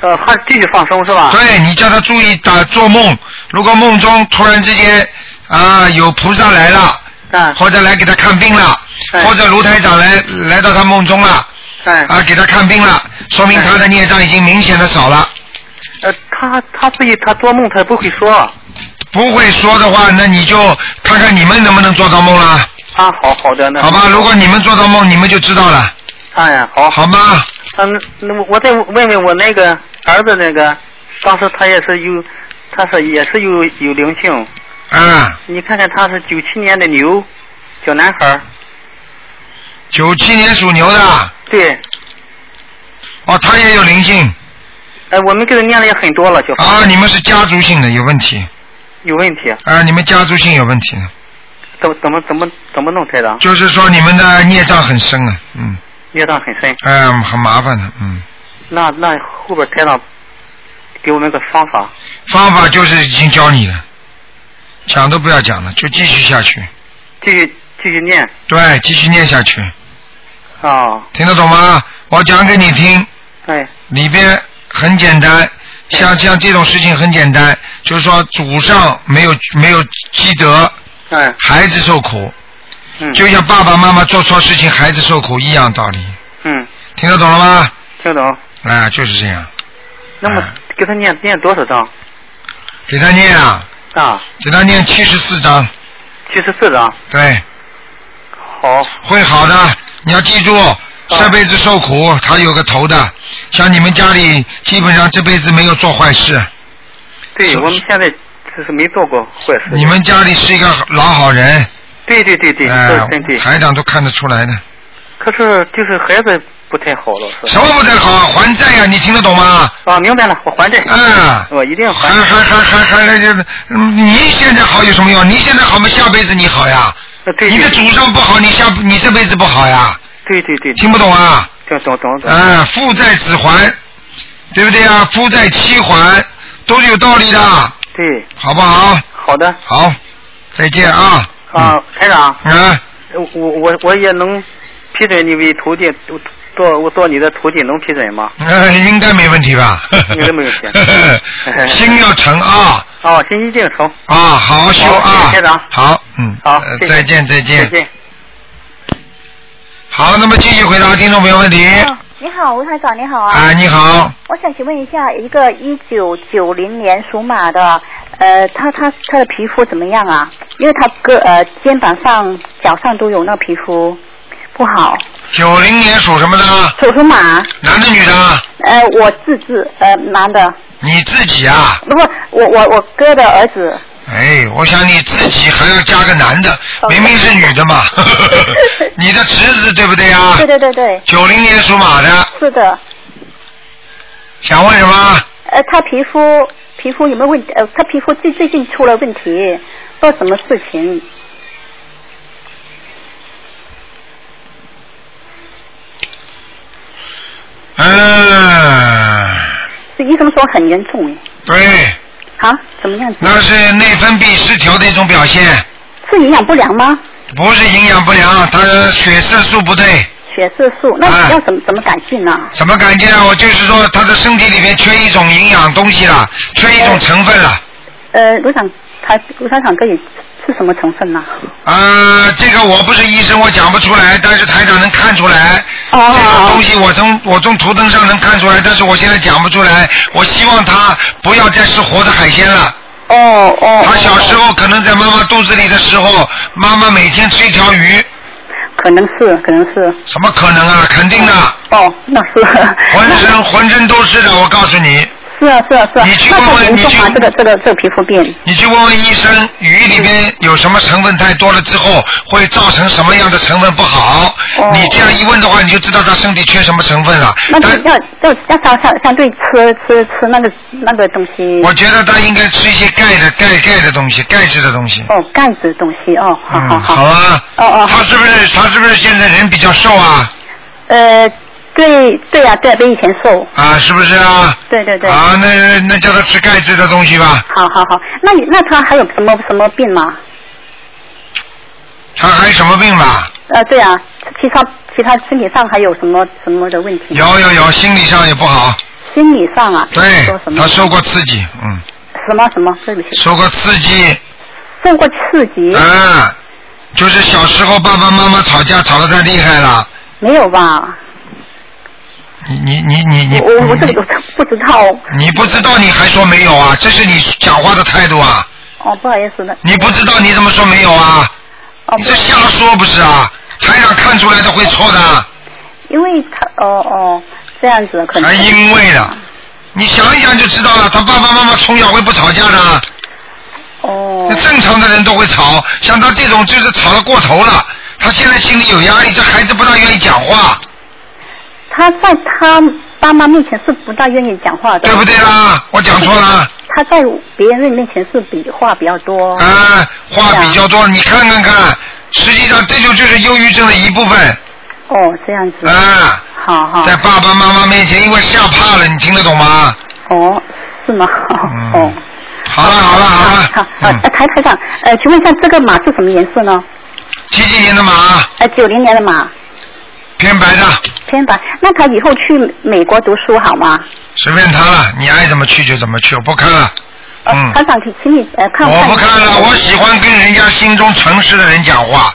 Speaker 10: 呃，还继续放生是吧？
Speaker 1: 对你叫他注意打做梦，如果梦中突然之间啊有菩萨来了，
Speaker 10: 嗯，
Speaker 1: 或者来给他看病了，或者卢台长来来到他梦中了，
Speaker 10: 嗯，
Speaker 1: 啊给他看病了，说明他的孽障已经明显的少了。
Speaker 10: 呃，他他自己他做梦他不会说。
Speaker 1: 不会说的话，那你就看看你们能不能做到梦了。
Speaker 10: 啊，好好的那。
Speaker 1: 好吧，如果你们做到梦，你们就知道了。
Speaker 10: 哎呀，好。
Speaker 1: 好吗？
Speaker 10: 嗯，那我我再问问我那个儿子那个，当时他也是有，他是也是有有灵性。
Speaker 1: 嗯。
Speaker 10: 你看看他是九七年的牛，小男孩儿。
Speaker 1: 九七年属牛的。
Speaker 10: 对。
Speaker 1: 哦，他也有灵性。
Speaker 10: 哎，我们给他念了也很多了，小
Speaker 1: 啊，你们是家族性的，有问题。
Speaker 10: 有问题。
Speaker 1: 啊，你们家族性有问题，
Speaker 10: 怎么怎么怎么怎么弄台长？
Speaker 1: 就是说你们的孽障很深啊，嗯，
Speaker 10: 孽障很深。
Speaker 1: 嗯，很麻烦的，嗯。
Speaker 10: 那那后边台长给我们个方法。
Speaker 1: 方法就是已经教你了，讲都不要讲了，就继续下去。
Speaker 10: 继续继续念。
Speaker 1: 对，继续念下去，
Speaker 10: 哦，
Speaker 1: 听得懂吗？我讲给你听。
Speaker 10: 哎。
Speaker 1: 里边很简单，像像这种事情很简单，就是说祖上没有没有积德，
Speaker 10: 嗯，
Speaker 1: 孩子受苦，
Speaker 10: 嗯，
Speaker 1: 就像爸爸妈妈做错事情，孩子受苦一样道理，
Speaker 10: 嗯，
Speaker 1: 听得懂了吗？
Speaker 10: 听得懂。
Speaker 1: 啊，就是这样，
Speaker 10: 那么给他念念多少章？
Speaker 1: 给他念啊，
Speaker 10: 啊，
Speaker 1: 给他念七十四章，
Speaker 10: 七十四章。
Speaker 1: 对，
Speaker 10: 好。
Speaker 1: 会好的，你要记住，这辈子受苦，他有个头的，像你们家里基本上这辈子没有做坏事，
Speaker 10: 对我们现在就是没做过坏事。
Speaker 1: 你们家里是一个老好人，
Speaker 10: 对对对对，
Speaker 1: 哎
Speaker 10: 这真对。
Speaker 1: 台长都看得出来的。
Speaker 10: 可是就是孩子不太好了，是吧？
Speaker 1: 什么不太好？还债呀、你听得懂吗？
Speaker 10: 啊，明白了，我还债。
Speaker 1: 嗯，
Speaker 10: 我一定还。
Speaker 1: 还还还还还还就是，嗯你现在好有什么用？你现在好吗？下辈子你好呀。
Speaker 10: 对
Speaker 1: 你的祖上不好，你下你这辈子不好呀。
Speaker 10: 对对对。
Speaker 1: 听不懂啊？
Speaker 10: 听懂懂懂。
Speaker 1: 啊，父债子还，对不对啊？父债妻还，都是有道理的，
Speaker 10: 对。
Speaker 1: 好不好？
Speaker 10: 好的。
Speaker 1: 好，再见啊。
Speaker 10: 啊，台长。
Speaker 1: 啊。
Speaker 10: 我我我也能批准你为徒弟做我做你的徒弟，能批准吗？
Speaker 1: 呃，应该没问题吧？
Speaker 10: 应该没问题。
Speaker 1: 心要诚啊。
Speaker 10: 哦，心一定诚。
Speaker 1: 啊，好好修啊。
Speaker 10: 台长
Speaker 1: 好，嗯。
Speaker 10: 好
Speaker 1: 再见。再见。好，那么继续回答听众朋友问题。
Speaker 11: 哦你好，吴台长，你好啊。
Speaker 1: 啊，你好。
Speaker 11: 我想请问一下，一个一九九零年属马的，呃，他他他的皮肤怎么样啊？因为他个呃肩膀上、脚上都有那皮肤不好。
Speaker 1: 九零年属什么的？
Speaker 11: 属属马。
Speaker 1: 男的女的？
Speaker 11: 呃，我自制呃男的，
Speaker 1: 你自己啊？
Speaker 11: 不不，我我我哥的儿子。
Speaker 1: 哎，我想你自己还要加个男的，明明是女的嘛。你的侄子对不对啊？
Speaker 11: 对对对对。
Speaker 1: 九零年属马的，
Speaker 11: 是的，
Speaker 1: 想问什么？
Speaker 11: 呃，他皮肤皮肤有没有问题？呃，他皮肤最最近出了问题，不知道什么事情。
Speaker 1: 嗯，
Speaker 11: 这医生说很严重哎。
Speaker 1: 对，
Speaker 11: 啊？怎么样子？
Speaker 1: 那是内分泌失调的一种表现，
Speaker 11: 是营养不良吗？
Speaker 1: 不是营养不良，他血色素不对。
Speaker 11: 血色素，那
Speaker 1: 你
Speaker 11: 要怎么怎么改进呢？
Speaker 1: 怎么改进啊？我就是说他的身体里面缺一种营养东西了，缺一种成分了。
Speaker 11: 呃，卢厂，他卢厂长可以是什么成分呢？
Speaker 1: 呃，这个我不是医生，我讲不出来，但是台长能看出来。
Speaker 11: 哦
Speaker 1: 这个东西我从我从图腾上能看出来，但是我现在讲不出来。我希望他不要再吃活的海鲜了。
Speaker 11: 哦哦。
Speaker 1: 他小时候可能在妈妈肚子里的时候，妈妈每天吃一条鱼。
Speaker 11: 可能是，可能是。
Speaker 1: 什么可能啊？肯定的。
Speaker 11: 哦，那是。
Speaker 1: 浑身 浑身都是的，我告诉你。
Speaker 11: 是啊是啊是啊。
Speaker 1: 你去
Speaker 11: 那
Speaker 1: 问问你去
Speaker 11: 这个这个这个皮肤病。
Speaker 1: 你去问问医生，鱼里边有什么成分太多了之后，会造成什么样的成分不好？你这样一问的话，你就知道他身体缺什么成分了。
Speaker 11: 那就要要要相相相对吃吃吃那个那个东西。
Speaker 1: 我觉得他应该吃一些钙的钙钙的东西，钙质的东西。
Speaker 11: 哦，钙质的东西哦，好好
Speaker 1: 嗯，
Speaker 11: 好。
Speaker 1: 好啊。
Speaker 11: 哦哦。
Speaker 1: 他是不是他是不是现在人比较瘦啊？
Speaker 11: 呃，对对啊，对啊，比以前瘦。
Speaker 1: 啊，是不是啊？
Speaker 11: 对对对。
Speaker 1: 啊，那那叫他吃钙质的东西吧。
Speaker 11: 好好好，那你那他还有什么什么病吗？
Speaker 1: 他还有什么病吧？
Speaker 11: 呃，对啊，其他其他身体上还有什么什么的问题？
Speaker 1: 有有有，心理上也不好。
Speaker 11: 心理上啊？
Speaker 1: 对
Speaker 11: 说什，么？
Speaker 1: 他受过刺激，嗯，
Speaker 11: 什么什么？对不起。
Speaker 1: 受过刺激。
Speaker 11: 受过刺激？
Speaker 1: 嗯，就是小时候爸爸妈妈吵架吵得太厉害了，
Speaker 11: 没有吧？
Speaker 1: 你你你你你
Speaker 11: 我我这个不知道。
Speaker 1: 你不知道你还说没有啊？这是你讲话的态度啊！
Speaker 11: 哦，不好意思的。
Speaker 1: 你不知道你怎么说没有啊？
Speaker 11: 哦
Speaker 1: 你这瞎说不是啊？台长看出来的会错的，
Speaker 11: 因为他哦哦这样子可能。
Speaker 1: 还因为呢？你想一想就知道了，他爸爸妈妈从小会不吵架的。
Speaker 11: 哦。
Speaker 1: 正常的人都会吵，像他这种就是吵得过头了，他现在心里有压力，这孩子不大愿意讲话，
Speaker 11: 他在他爸妈面前是不大愿意讲话的。
Speaker 1: 对不对啦？我讲错了。
Speaker 11: 他在别人面前是比话比较多。
Speaker 1: 啊，话比较多，你看看看，实际上这就就是忧郁症的一部分。
Speaker 11: 哦，这样子。
Speaker 1: 啊。
Speaker 11: 好好。
Speaker 1: 在爸爸妈妈面前，因为吓怕了，你听得懂吗？
Speaker 11: 哦，是吗？哦。
Speaker 1: 好了好了好了，
Speaker 11: 好，呃，台台长，呃，请问一下，这个马是什么颜色呢？
Speaker 1: 几几年的马？
Speaker 11: 呃，九零年的马，
Speaker 1: 偏白的，
Speaker 11: 偏白。那他以后去美国读书好吗？
Speaker 1: 随便他了，你爱怎么去就怎么去，我不看了。嗯，
Speaker 11: 团长，请请你呃看。
Speaker 1: 我不看了，我喜欢跟人家心中诚实的人讲话。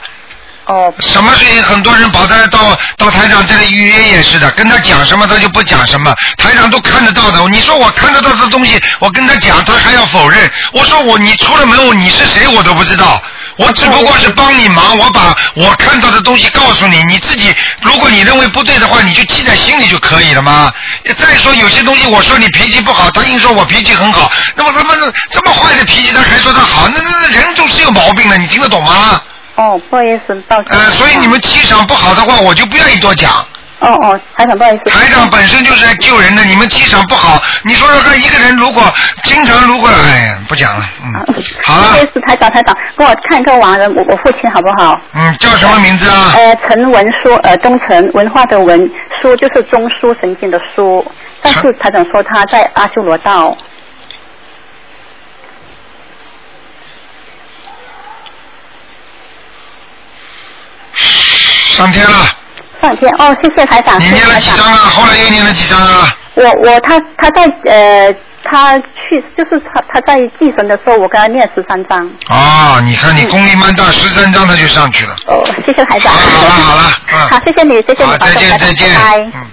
Speaker 11: 哦。
Speaker 1: 什么事情很多人跑到到到台长这里预约也是的，跟他讲什么他就不讲什么，台长都看得到的。你说我看得到的东西，我跟他讲，他还要否认。我说我你出了门我你是谁我都不知道。我只不过是帮你忙，我把我看到的东西告诉你，你自己如果你认为不对的话，你就记在心里就可以了嘛。再说有些东西，我说你脾气不好，他硬说我脾气很好，那么他妈的这么坏的脾气，他还说他好，那那那人总是有毛病的，你听得懂吗？
Speaker 11: 哦，不好意思，抱歉。
Speaker 1: 呃，所以你们气场不好的话，我就不愿意多讲。
Speaker 11: 哦哦，台长，不好意思。
Speaker 1: 台长本身就是来救人的，你们气场不好，你说说看，一个人如果经常如果，哎呀，不讲了，嗯，好了
Speaker 11: 不好意思，台长，台长，帮我看一个亡人，我我父亲好不好？
Speaker 1: 嗯，叫什么名字啊？
Speaker 11: 呃，陈文书，呃，东陈文化的文，书就是中枢神经的书，但是台长说他在阿修罗道。
Speaker 1: 上天了。
Speaker 11: 上天哦，谢谢台长。
Speaker 1: 你念了几张啊？后来又念了几张啊？
Speaker 11: 我我他他在呃他去就是他他在祭神的时候，我跟他念十三张。
Speaker 1: 哦，你看你功力蛮大，十三张他就上去了。
Speaker 11: 哦，谢谢台长。
Speaker 1: 好了好了，嗯。
Speaker 11: 好，谢谢你，谢谢你，
Speaker 1: 好，再见再见。
Speaker 11: 拜。
Speaker 1: 嗯。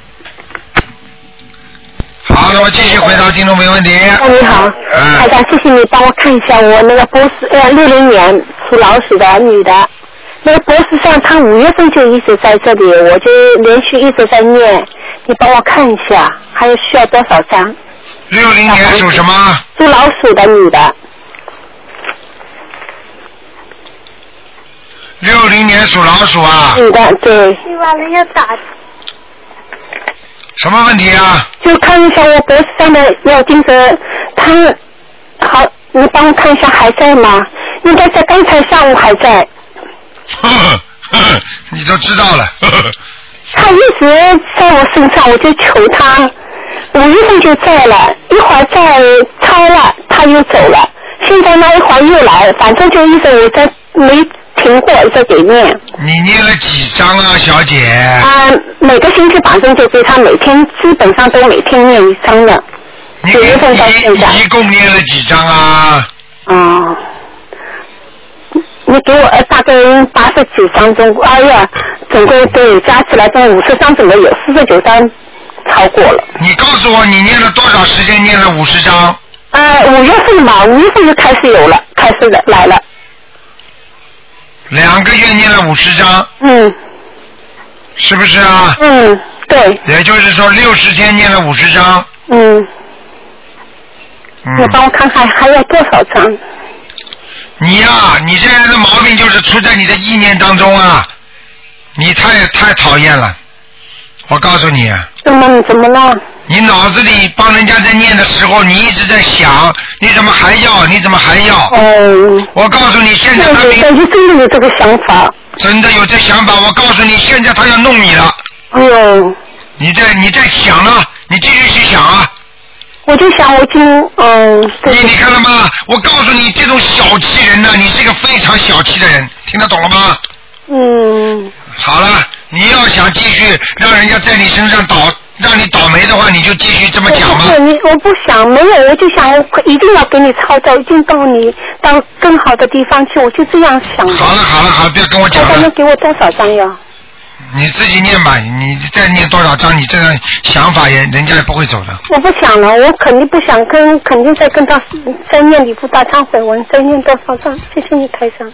Speaker 1: 好，那么继续回答听众没问题。
Speaker 12: 哎，你好，
Speaker 1: 嗯
Speaker 12: 台长，谢谢你帮我看一下我那个公司，呃，六零年属老鼠的女的，那个博士上他五月份就一直在这里，我就连续一直在念，你帮我看一下，还有需要多少张？
Speaker 1: 六零年属什么？
Speaker 12: 属老鼠的女的，
Speaker 1: 六零年属老鼠啊？
Speaker 12: 女的，对。
Speaker 13: 希望人家打
Speaker 1: 什么问题啊？
Speaker 12: 就看一下我脖子上的药精者，他好，你帮我看一下还在吗？应该在刚才下午还在。
Speaker 1: 呵 你都知道了。
Speaker 12: 他一直在我身上，我就求他，五月份就在了，一会儿在超了，他又走了，现在那一会儿又来，反正就一直我在没停过一直给念。
Speaker 1: 你念了几张啊，小姐？
Speaker 12: 啊，每个星期反正就是他每天基本上都每天念一张的。
Speaker 1: 你
Speaker 12: 九月份到。
Speaker 1: 一共念了几张啊？
Speaker 12: 哦。你给我呃大概八十九张中，哎呀，总共对加起来总五十张，总共有四十九张超过了。
Speaker 1: 你告诉我，你念了多少时间？念了五十张？
Speaker 12: 呃，五月份嘛，五月份就开始有了，开始的来了。
Speaker 1: 两个月念了五十张，
Speaker 12: 嗯，
Speaker 1: 是不是啊？
Speaker 12: 嗯，对。
Speaker 1: 也就是说，六十天念了五十张。
Speaker 12: 嗯，你
Speaker 1: 嗯，
Speaker 12: 帮我看看还有多少张？
Speaker 1: 你呀、你这人的毛病就是出在你的意念当中啊！你太太讨厌了，我告诉你，啊
Speaker 12: 怎么怎么了？
Speaker 1: 你脑子里帮人家在念的时候，你一直在想，你怎么还要？你怎么还要？
Speaker 12: 哦。
Speaker 1: 我告诉你，现在他
Speaker 12: 真的有这个想法。
Speaker 1: 真的有这想法，我告诉你，现在他要弄你了。
Speaker 12: 哎呦，
Speaker 1: 你在你在想呢，你继续去想啊。
Speaker 12: 我就想我已经嗯，
Speaker 1: 你你看了吗？我告诉你，这种小气人呢、你是一个非常小气的人，听得懂了吗？
Speaker 12: 嗯，
Speaker 1: 好了，你要想继续让人家在你身上倒，让你倒霉的话，你就继续这么讲吧
Speaker 12: 不。是你，我不想没有，我就想我一定要给你操作，一定到你到更好的地方去，我就这样想的。
Speaker 1: 好了好了好了，不要跟我讲了
Speaker 12: 他能，给我多少张呀？
Speaker 1: 你自己念吧。你再念多少章，你这样想法也人家也不会走的。
Speaker 12: 我不想了，我肯定不想跟，肯定在跟他再念礼佛大忏悔文，再念多少章？谢谢你台长，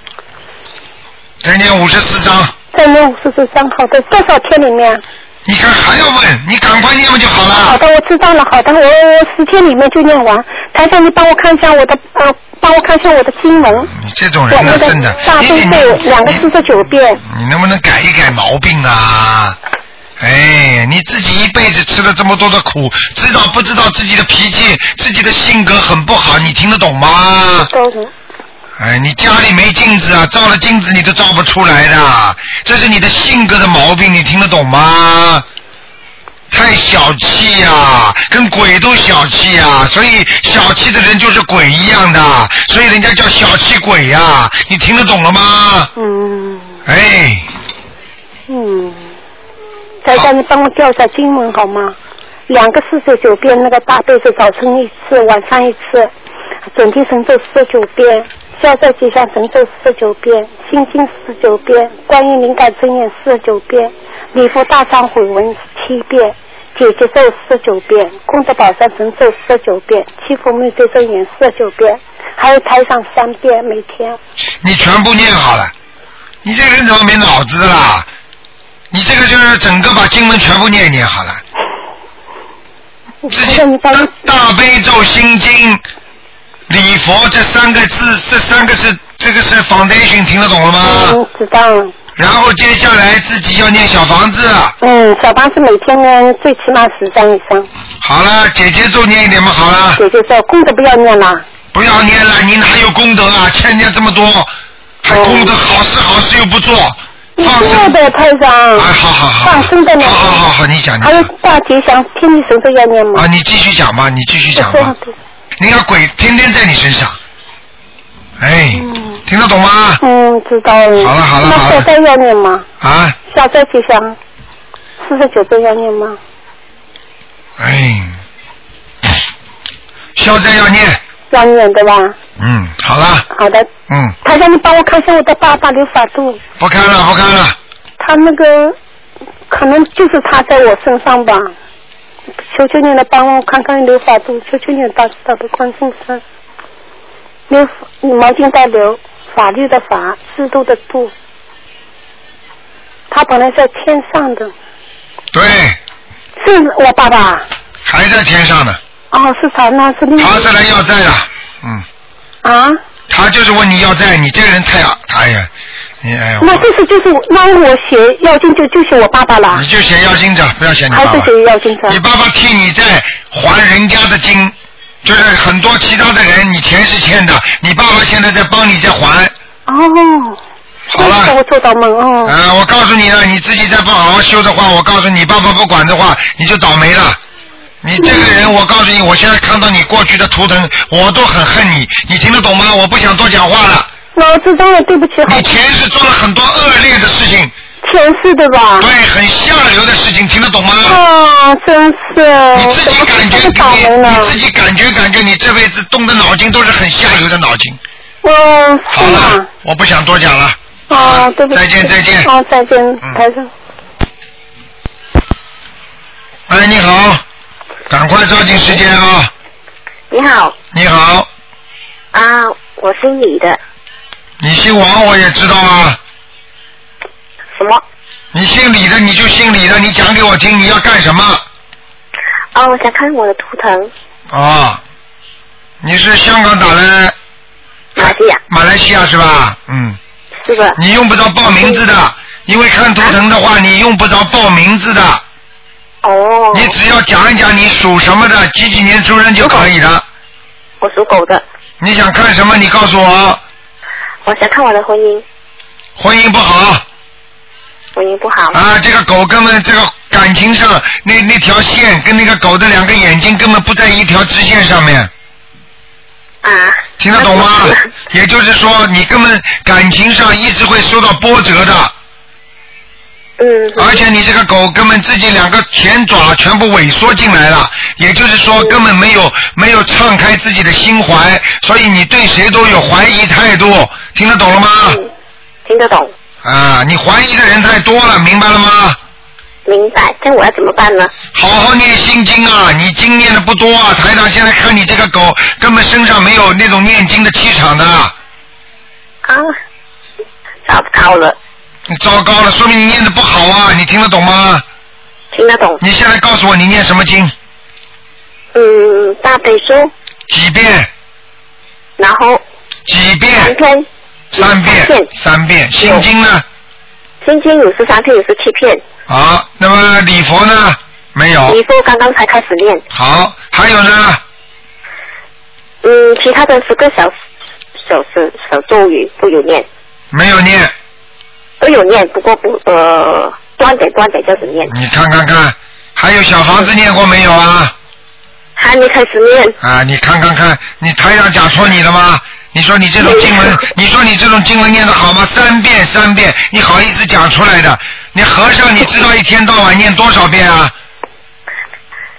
Speaker 1: 再念五十四章，
Speaker 12: 再念五十四章，好的，多少天里面？
Speaker 1: 你看还要问，你赶快念不就好了？
Speaker 12: 好的，我知道了，好的，我我十天里面就念完。台长，你帮我看一下我的呃，帮我看一下我的经文。
Speaker 1: 你这种人呢
Speaker 12: 那，个
Speaker 1: 真的，
Speaker 12: 大悲咒两个四十九遍，
Speaker 1: 你能不能改一改毛病啊？哎，你自己一辈子吃了这么多的苦，知道不知道自己的脾气、自己的性格很不好，你听得懂吗？
Speaker 12: 都是。
Speaker 1: 哎，你家里没镜子啊，照了镜子你都照不出来的，这是你的性格的毛病，你听得懂吗？太小气呀、跟鬼都小气呀、所以小气的人就是鬼一样的，所以人家叫小气鬼呀、你听得懂了吗？
Speaker 12: 嗯
Speaker 1: 哎，
Speaker 12: 嗯，台长，你帮我调一下经文好吗？两个四十九遍，那个大悲咒早晨一次，晚上一次，准提神咒四十九遍，消灾吉祥神咒四十九遍，心经四十九遍，观音灵感真言四十九遍，礼佛大忏悔文七遍。姐姐咒四十九遍，功德宝山神咒四十九遍，七佛灭罪真言四十九遍，还有台上三遍每天。
Speaker 1: 你全部念好了，你这个人怎么没脑子啦？你这个就是整个把经文全部念一念好了。自己大大悲咒心经礼佛这三个字，这三个是这个是 foundation，听得懂了吗？
Speaker 12: 嗯，知道了。
Speaker 1: 然后接下来自己要念小房子。
Speaker 12: 嗯，小房子每天呢最起码十张以上。
Speaker 1: 好了，姐姐咒念一点嘛，好了。
Speaker 12: 姐姐说功德不要念了。
Speaker 1: 不要念了，你哪有功德啊？欠人家这么多，还功德好事好事又不做，放生。
Speaker 12: 的太长。
Speaker 1: 哎，好好好。
Speaker 12: 放生的呢。
Speaker 1: 好好好好，你讲你讲
Speaker 12: 还有大吉祥天地神咒要念吗？
Speaker 1: 啊，你继续讲吧，你继续讲吧。你看鬼天天在你身上，哎，听得懂吗？
Speaker 12: 嗯，知道了。
Speaker 1: 好了好了好了
Speaker 12: 那消灾要念吗？
Speaker 1: 啊，
Speaker 12: 消灾吉祥四十九遍要念吗？
Speaker 1: 哎，消灾要念，
Speaker 12: 要念对吧？
Speaker 1: 嗯，好了，
Speaker 12: 好的。
Speaker 1: 嗯，
Speaker 12: 他让，你帮我看一下我的爸爸刘法度，
Speaker 1: 不看了不看了，
Speaker 12: 他那个可能就是他在我身上吧。求求你了，帮我看看刘法度，求求你了，大慈大悲观世音菩萨。刘毛巾带流，法律的法，制度的度。他本来在天上的，
Speaker 1: 对，
Speaker 12: 是我爸爸。
Speaker 1: 还在天上呢，
Speaker 12: 哦，是他，那是另
Speaker 1: 他是来要债的，嗯，
Speaker 12: 啊。
Speaker 1: 他就是问你要债，你这个人太哎呀，你哎呀，
Speaker 12: 那这是就是那我写要经就就写我爸爸了
Speaker 1: 你，就写要经者，不要写你爸爸。
Speaker 12: 还是写要经者？
Speaker 1: 你爸爸替你在还人家的经，就是很多其他的人你钱是欠的，你爸爸现在在帮你在还。
Speaker 12: 哦。
Speaker 1: 好了。
Speaker 12: 我做到梦哦。
Speaker 1: 啊、我告诉你了，你自己再不好好修的话，我告诉你，爸爸不管的话，你就倒霉了。你这个人，我告诉你，我现在看到你过去的图腾，我都很恨你，你听得懂吗？我不想多讲话了。
Speaker 12: 我知道了，对不起。
Speaker 1: 你前世做了很多恶劣的事情。
Speaker 12: 前世的吧？
Speaker 1: 对，很下流的事情，听得懂吗？
Speaker 12: 啊，真是。
Speaker 1: 你自己感觉你你自己感觉感觉你这辈子动的脑筋都是很下流的脑筋。
Speaker 12: 哦，
Speaker 1: 好了，我不想多讲了。
Speaker 12: 啊，对不起。
Speaker 1: 再见再见。
Speaker 12: 啊，再见，台长。
Speaker 1: 哎，你好，赶快抓紧时间啊！
Speaker 13: 你好。
Speaker 1: 你好，
Speaker 13: 啊，我是女的。
Speaker 1: 你姓王我也知道啊。
Speaker 13: 什么？
Speaker 1: 你姓李的你就姓李的，你讲给我听，你要干什么？
Speaker 13: 啊，我想看我的图腾。
Speaker 1: 哦，你是香港打的
Speaker 13: 马来西亚。
Speaker 1: 马来西亚是吧？嗯。
Speaker 13: 是的。
Speaker 1: 你用不着报名字的，因为看图腾的话，你用不着报名字的。
Speaker 13: 哦。
Speaker 1: 你只要讲一讲你属什么的，几几年出生就可以了。
Speaker 13: 我属狗的。
Speaker 1: 你想看什么？你告诉我。
Speaker 13: 我想看我的婚姻，
Speaker 1: 婚姻不好
Speaker 13: 婚姻不好。
Speaker 1: 啊，这个狗根本这个感情上那那条线跟那个狗的两个眼睛根本不在一条直线上面。
Speaker 13: 啊。
Speaker 1: 听得懂吗？也就是说，你根本感情上一直会受到波折的。
Speaker 13: 嗯。
Speaker 1: 而且你这个狗根本自己两个前爪全部萎缩进来了，也就是说根本没有没有敞开自己的心怀，所以你对谁都有怀疑态度，听得懂了吗？
Speaker 13: 听得懂。
Speaker 1: 啊，你怀疑的人太多了，明白了吗？
Speaker 13: 明白。这我要怎么办呢？
Speaker 1: 好好念心经啊！你经念的不多啊，台长现在看你这个狗根本身上没有那种念经的气场的。
Speaker 13: 啊，找不到了。
Speaker 1: 你糟糕了，说明你念的不好啊！你听得懂吗？
Speaker 13: 听得懂。
Speaker 1: 你现在告诉我你念什么经？
Speaker 13: 嗯，大悲咒。
Speaker 1: 几遍？
Speaker 13: 然后。
Speaker 1: 几遍？
Speaker 13: 三篇。
Speaker 1: 三遍。三遍。心经呢？
Speaker 13: 心经有十三片，有十七片。
Speaker 1: 好，那么礼佛呢？没有。
Speaker 13: 礼佛刚刚才开始念。
Speaker 1: 好，还有呢？
Speaker 13: 嗯，其他的十个小小时小咒语都有念，
Speaker 1: 没有念。
Speaker 13: 都有念，不过不呃断点断点这样子念。
Speaker 1: 你看看看，还有小房子念过没有啊？
Speaker 13: 还没开始念。
Speaker 1: 啊，你看看看，你台长讲错你了吗？你说你这种经文，你说你这种经文念的好吗？三遍三遍，你好意思讲出来的？你和尚，你知道一天到晚念多少遍啊？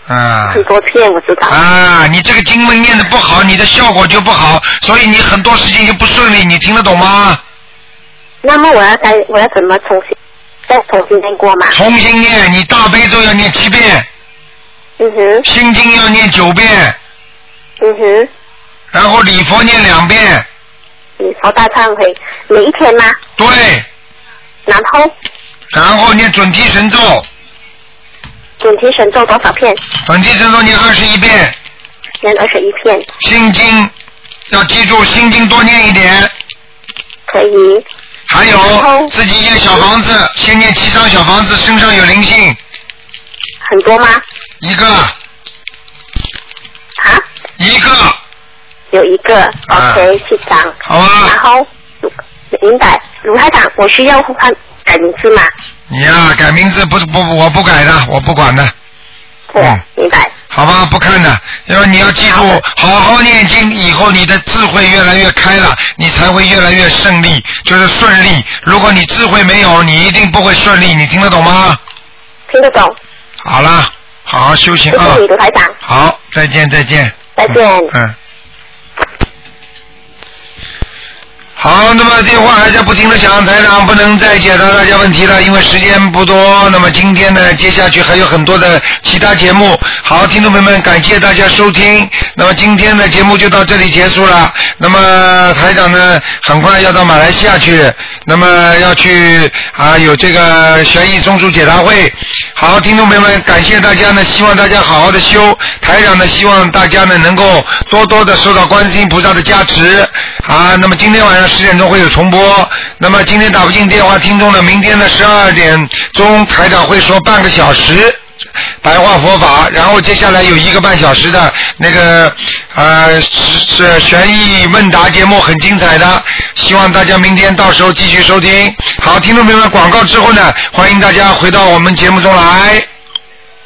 Speaker 1: 啊。
Speaker 13: 很多遍我知道。
Speaker 1: 啊，你这个经文念的不好，你的效果就不好，所以你很多事情就不顺利，你听得懂吗？
Speaker 13: 那么我要该我要怎么重新再重新念过吗？
Speaker 1: 重新念，你大悲咒要念七遍。
Speaker 13: 嗯哼。
Speaker 1: 心经要念九遍。
Speaker 13: 嗯哼。
Speaker 1: 然后礼佛念两遍。
Speaker 13: 礼佛大忏悔，每一天吗？
Speaker 1: 对。
Speaker 13: 然后
Speaker 1: 然后念准提神咒，
Speaker 13: 准提神咒多少遍？
Speaker 1: 准提神咒念二十一遍。
Speaker 13: 念二十一片。
Speaker 1: 心经要记住，心经多念一点。
Speaker 13: 可以。
Speaker 1: 还有自己念小房子，先念七张小房子，身上有灵性。
Speaker 13: 很多吗？
Speaker 1: 一个。
Speaker 13: 啊？
Speaker 1: 一个。
Speaker 13: 有一个、OK 七张。
Speaker 1: 好啊。
Speaker 13: 然后明白，卢台长，我需要换改名字吗？
Speaker 1: 你呀、改名字不是不我不改的，我不管的。嗯。
Speaker 13: 明白。
Speaker 1: 好吧，不看的，因为你要记住，好好念经，以后你的智慧越来越开了，你才会越来越胜利，就是顺利。如果你智慧没有，你一定不会顺利，你听得懂吗？
Speaker 13: 听得懂。
Speaker 1: 好了，好好修行啊
Speaker 13: 谢谢。你，卢台长。
Speaker 1: 好，再见再见。
Speaker 13: 再见。
Speaker 1: 嗯。好，那么电话还在不停的响，台长不能再解答大家问题了，因为时间不多。那么今天呢，接下去还有很多的其他节目。好，听众朋友们，感谢大家收听。那么今天的节目就到这里结束了。那么台长呢，很快要到马来西亚去，那么要去啊有这个悬疑综述解答会。好，听众朋友们，感谢大家呢，希望大家好好的修。台长呢，希望大家呢能够多多的受到观世音菩萨的加持啊。那么今天晚上十点钟会有重播。那么今天打不进电话听众呢，明天的十二点钟台长会说半个小时。白话佛法，然后接下来有一个半小时的那个呃是是悬疑问答节目，很精彩的，希望大家明天到时候继续收听。好，听众朋友们，广告之后呢，欢迎大家回到我们节目中来。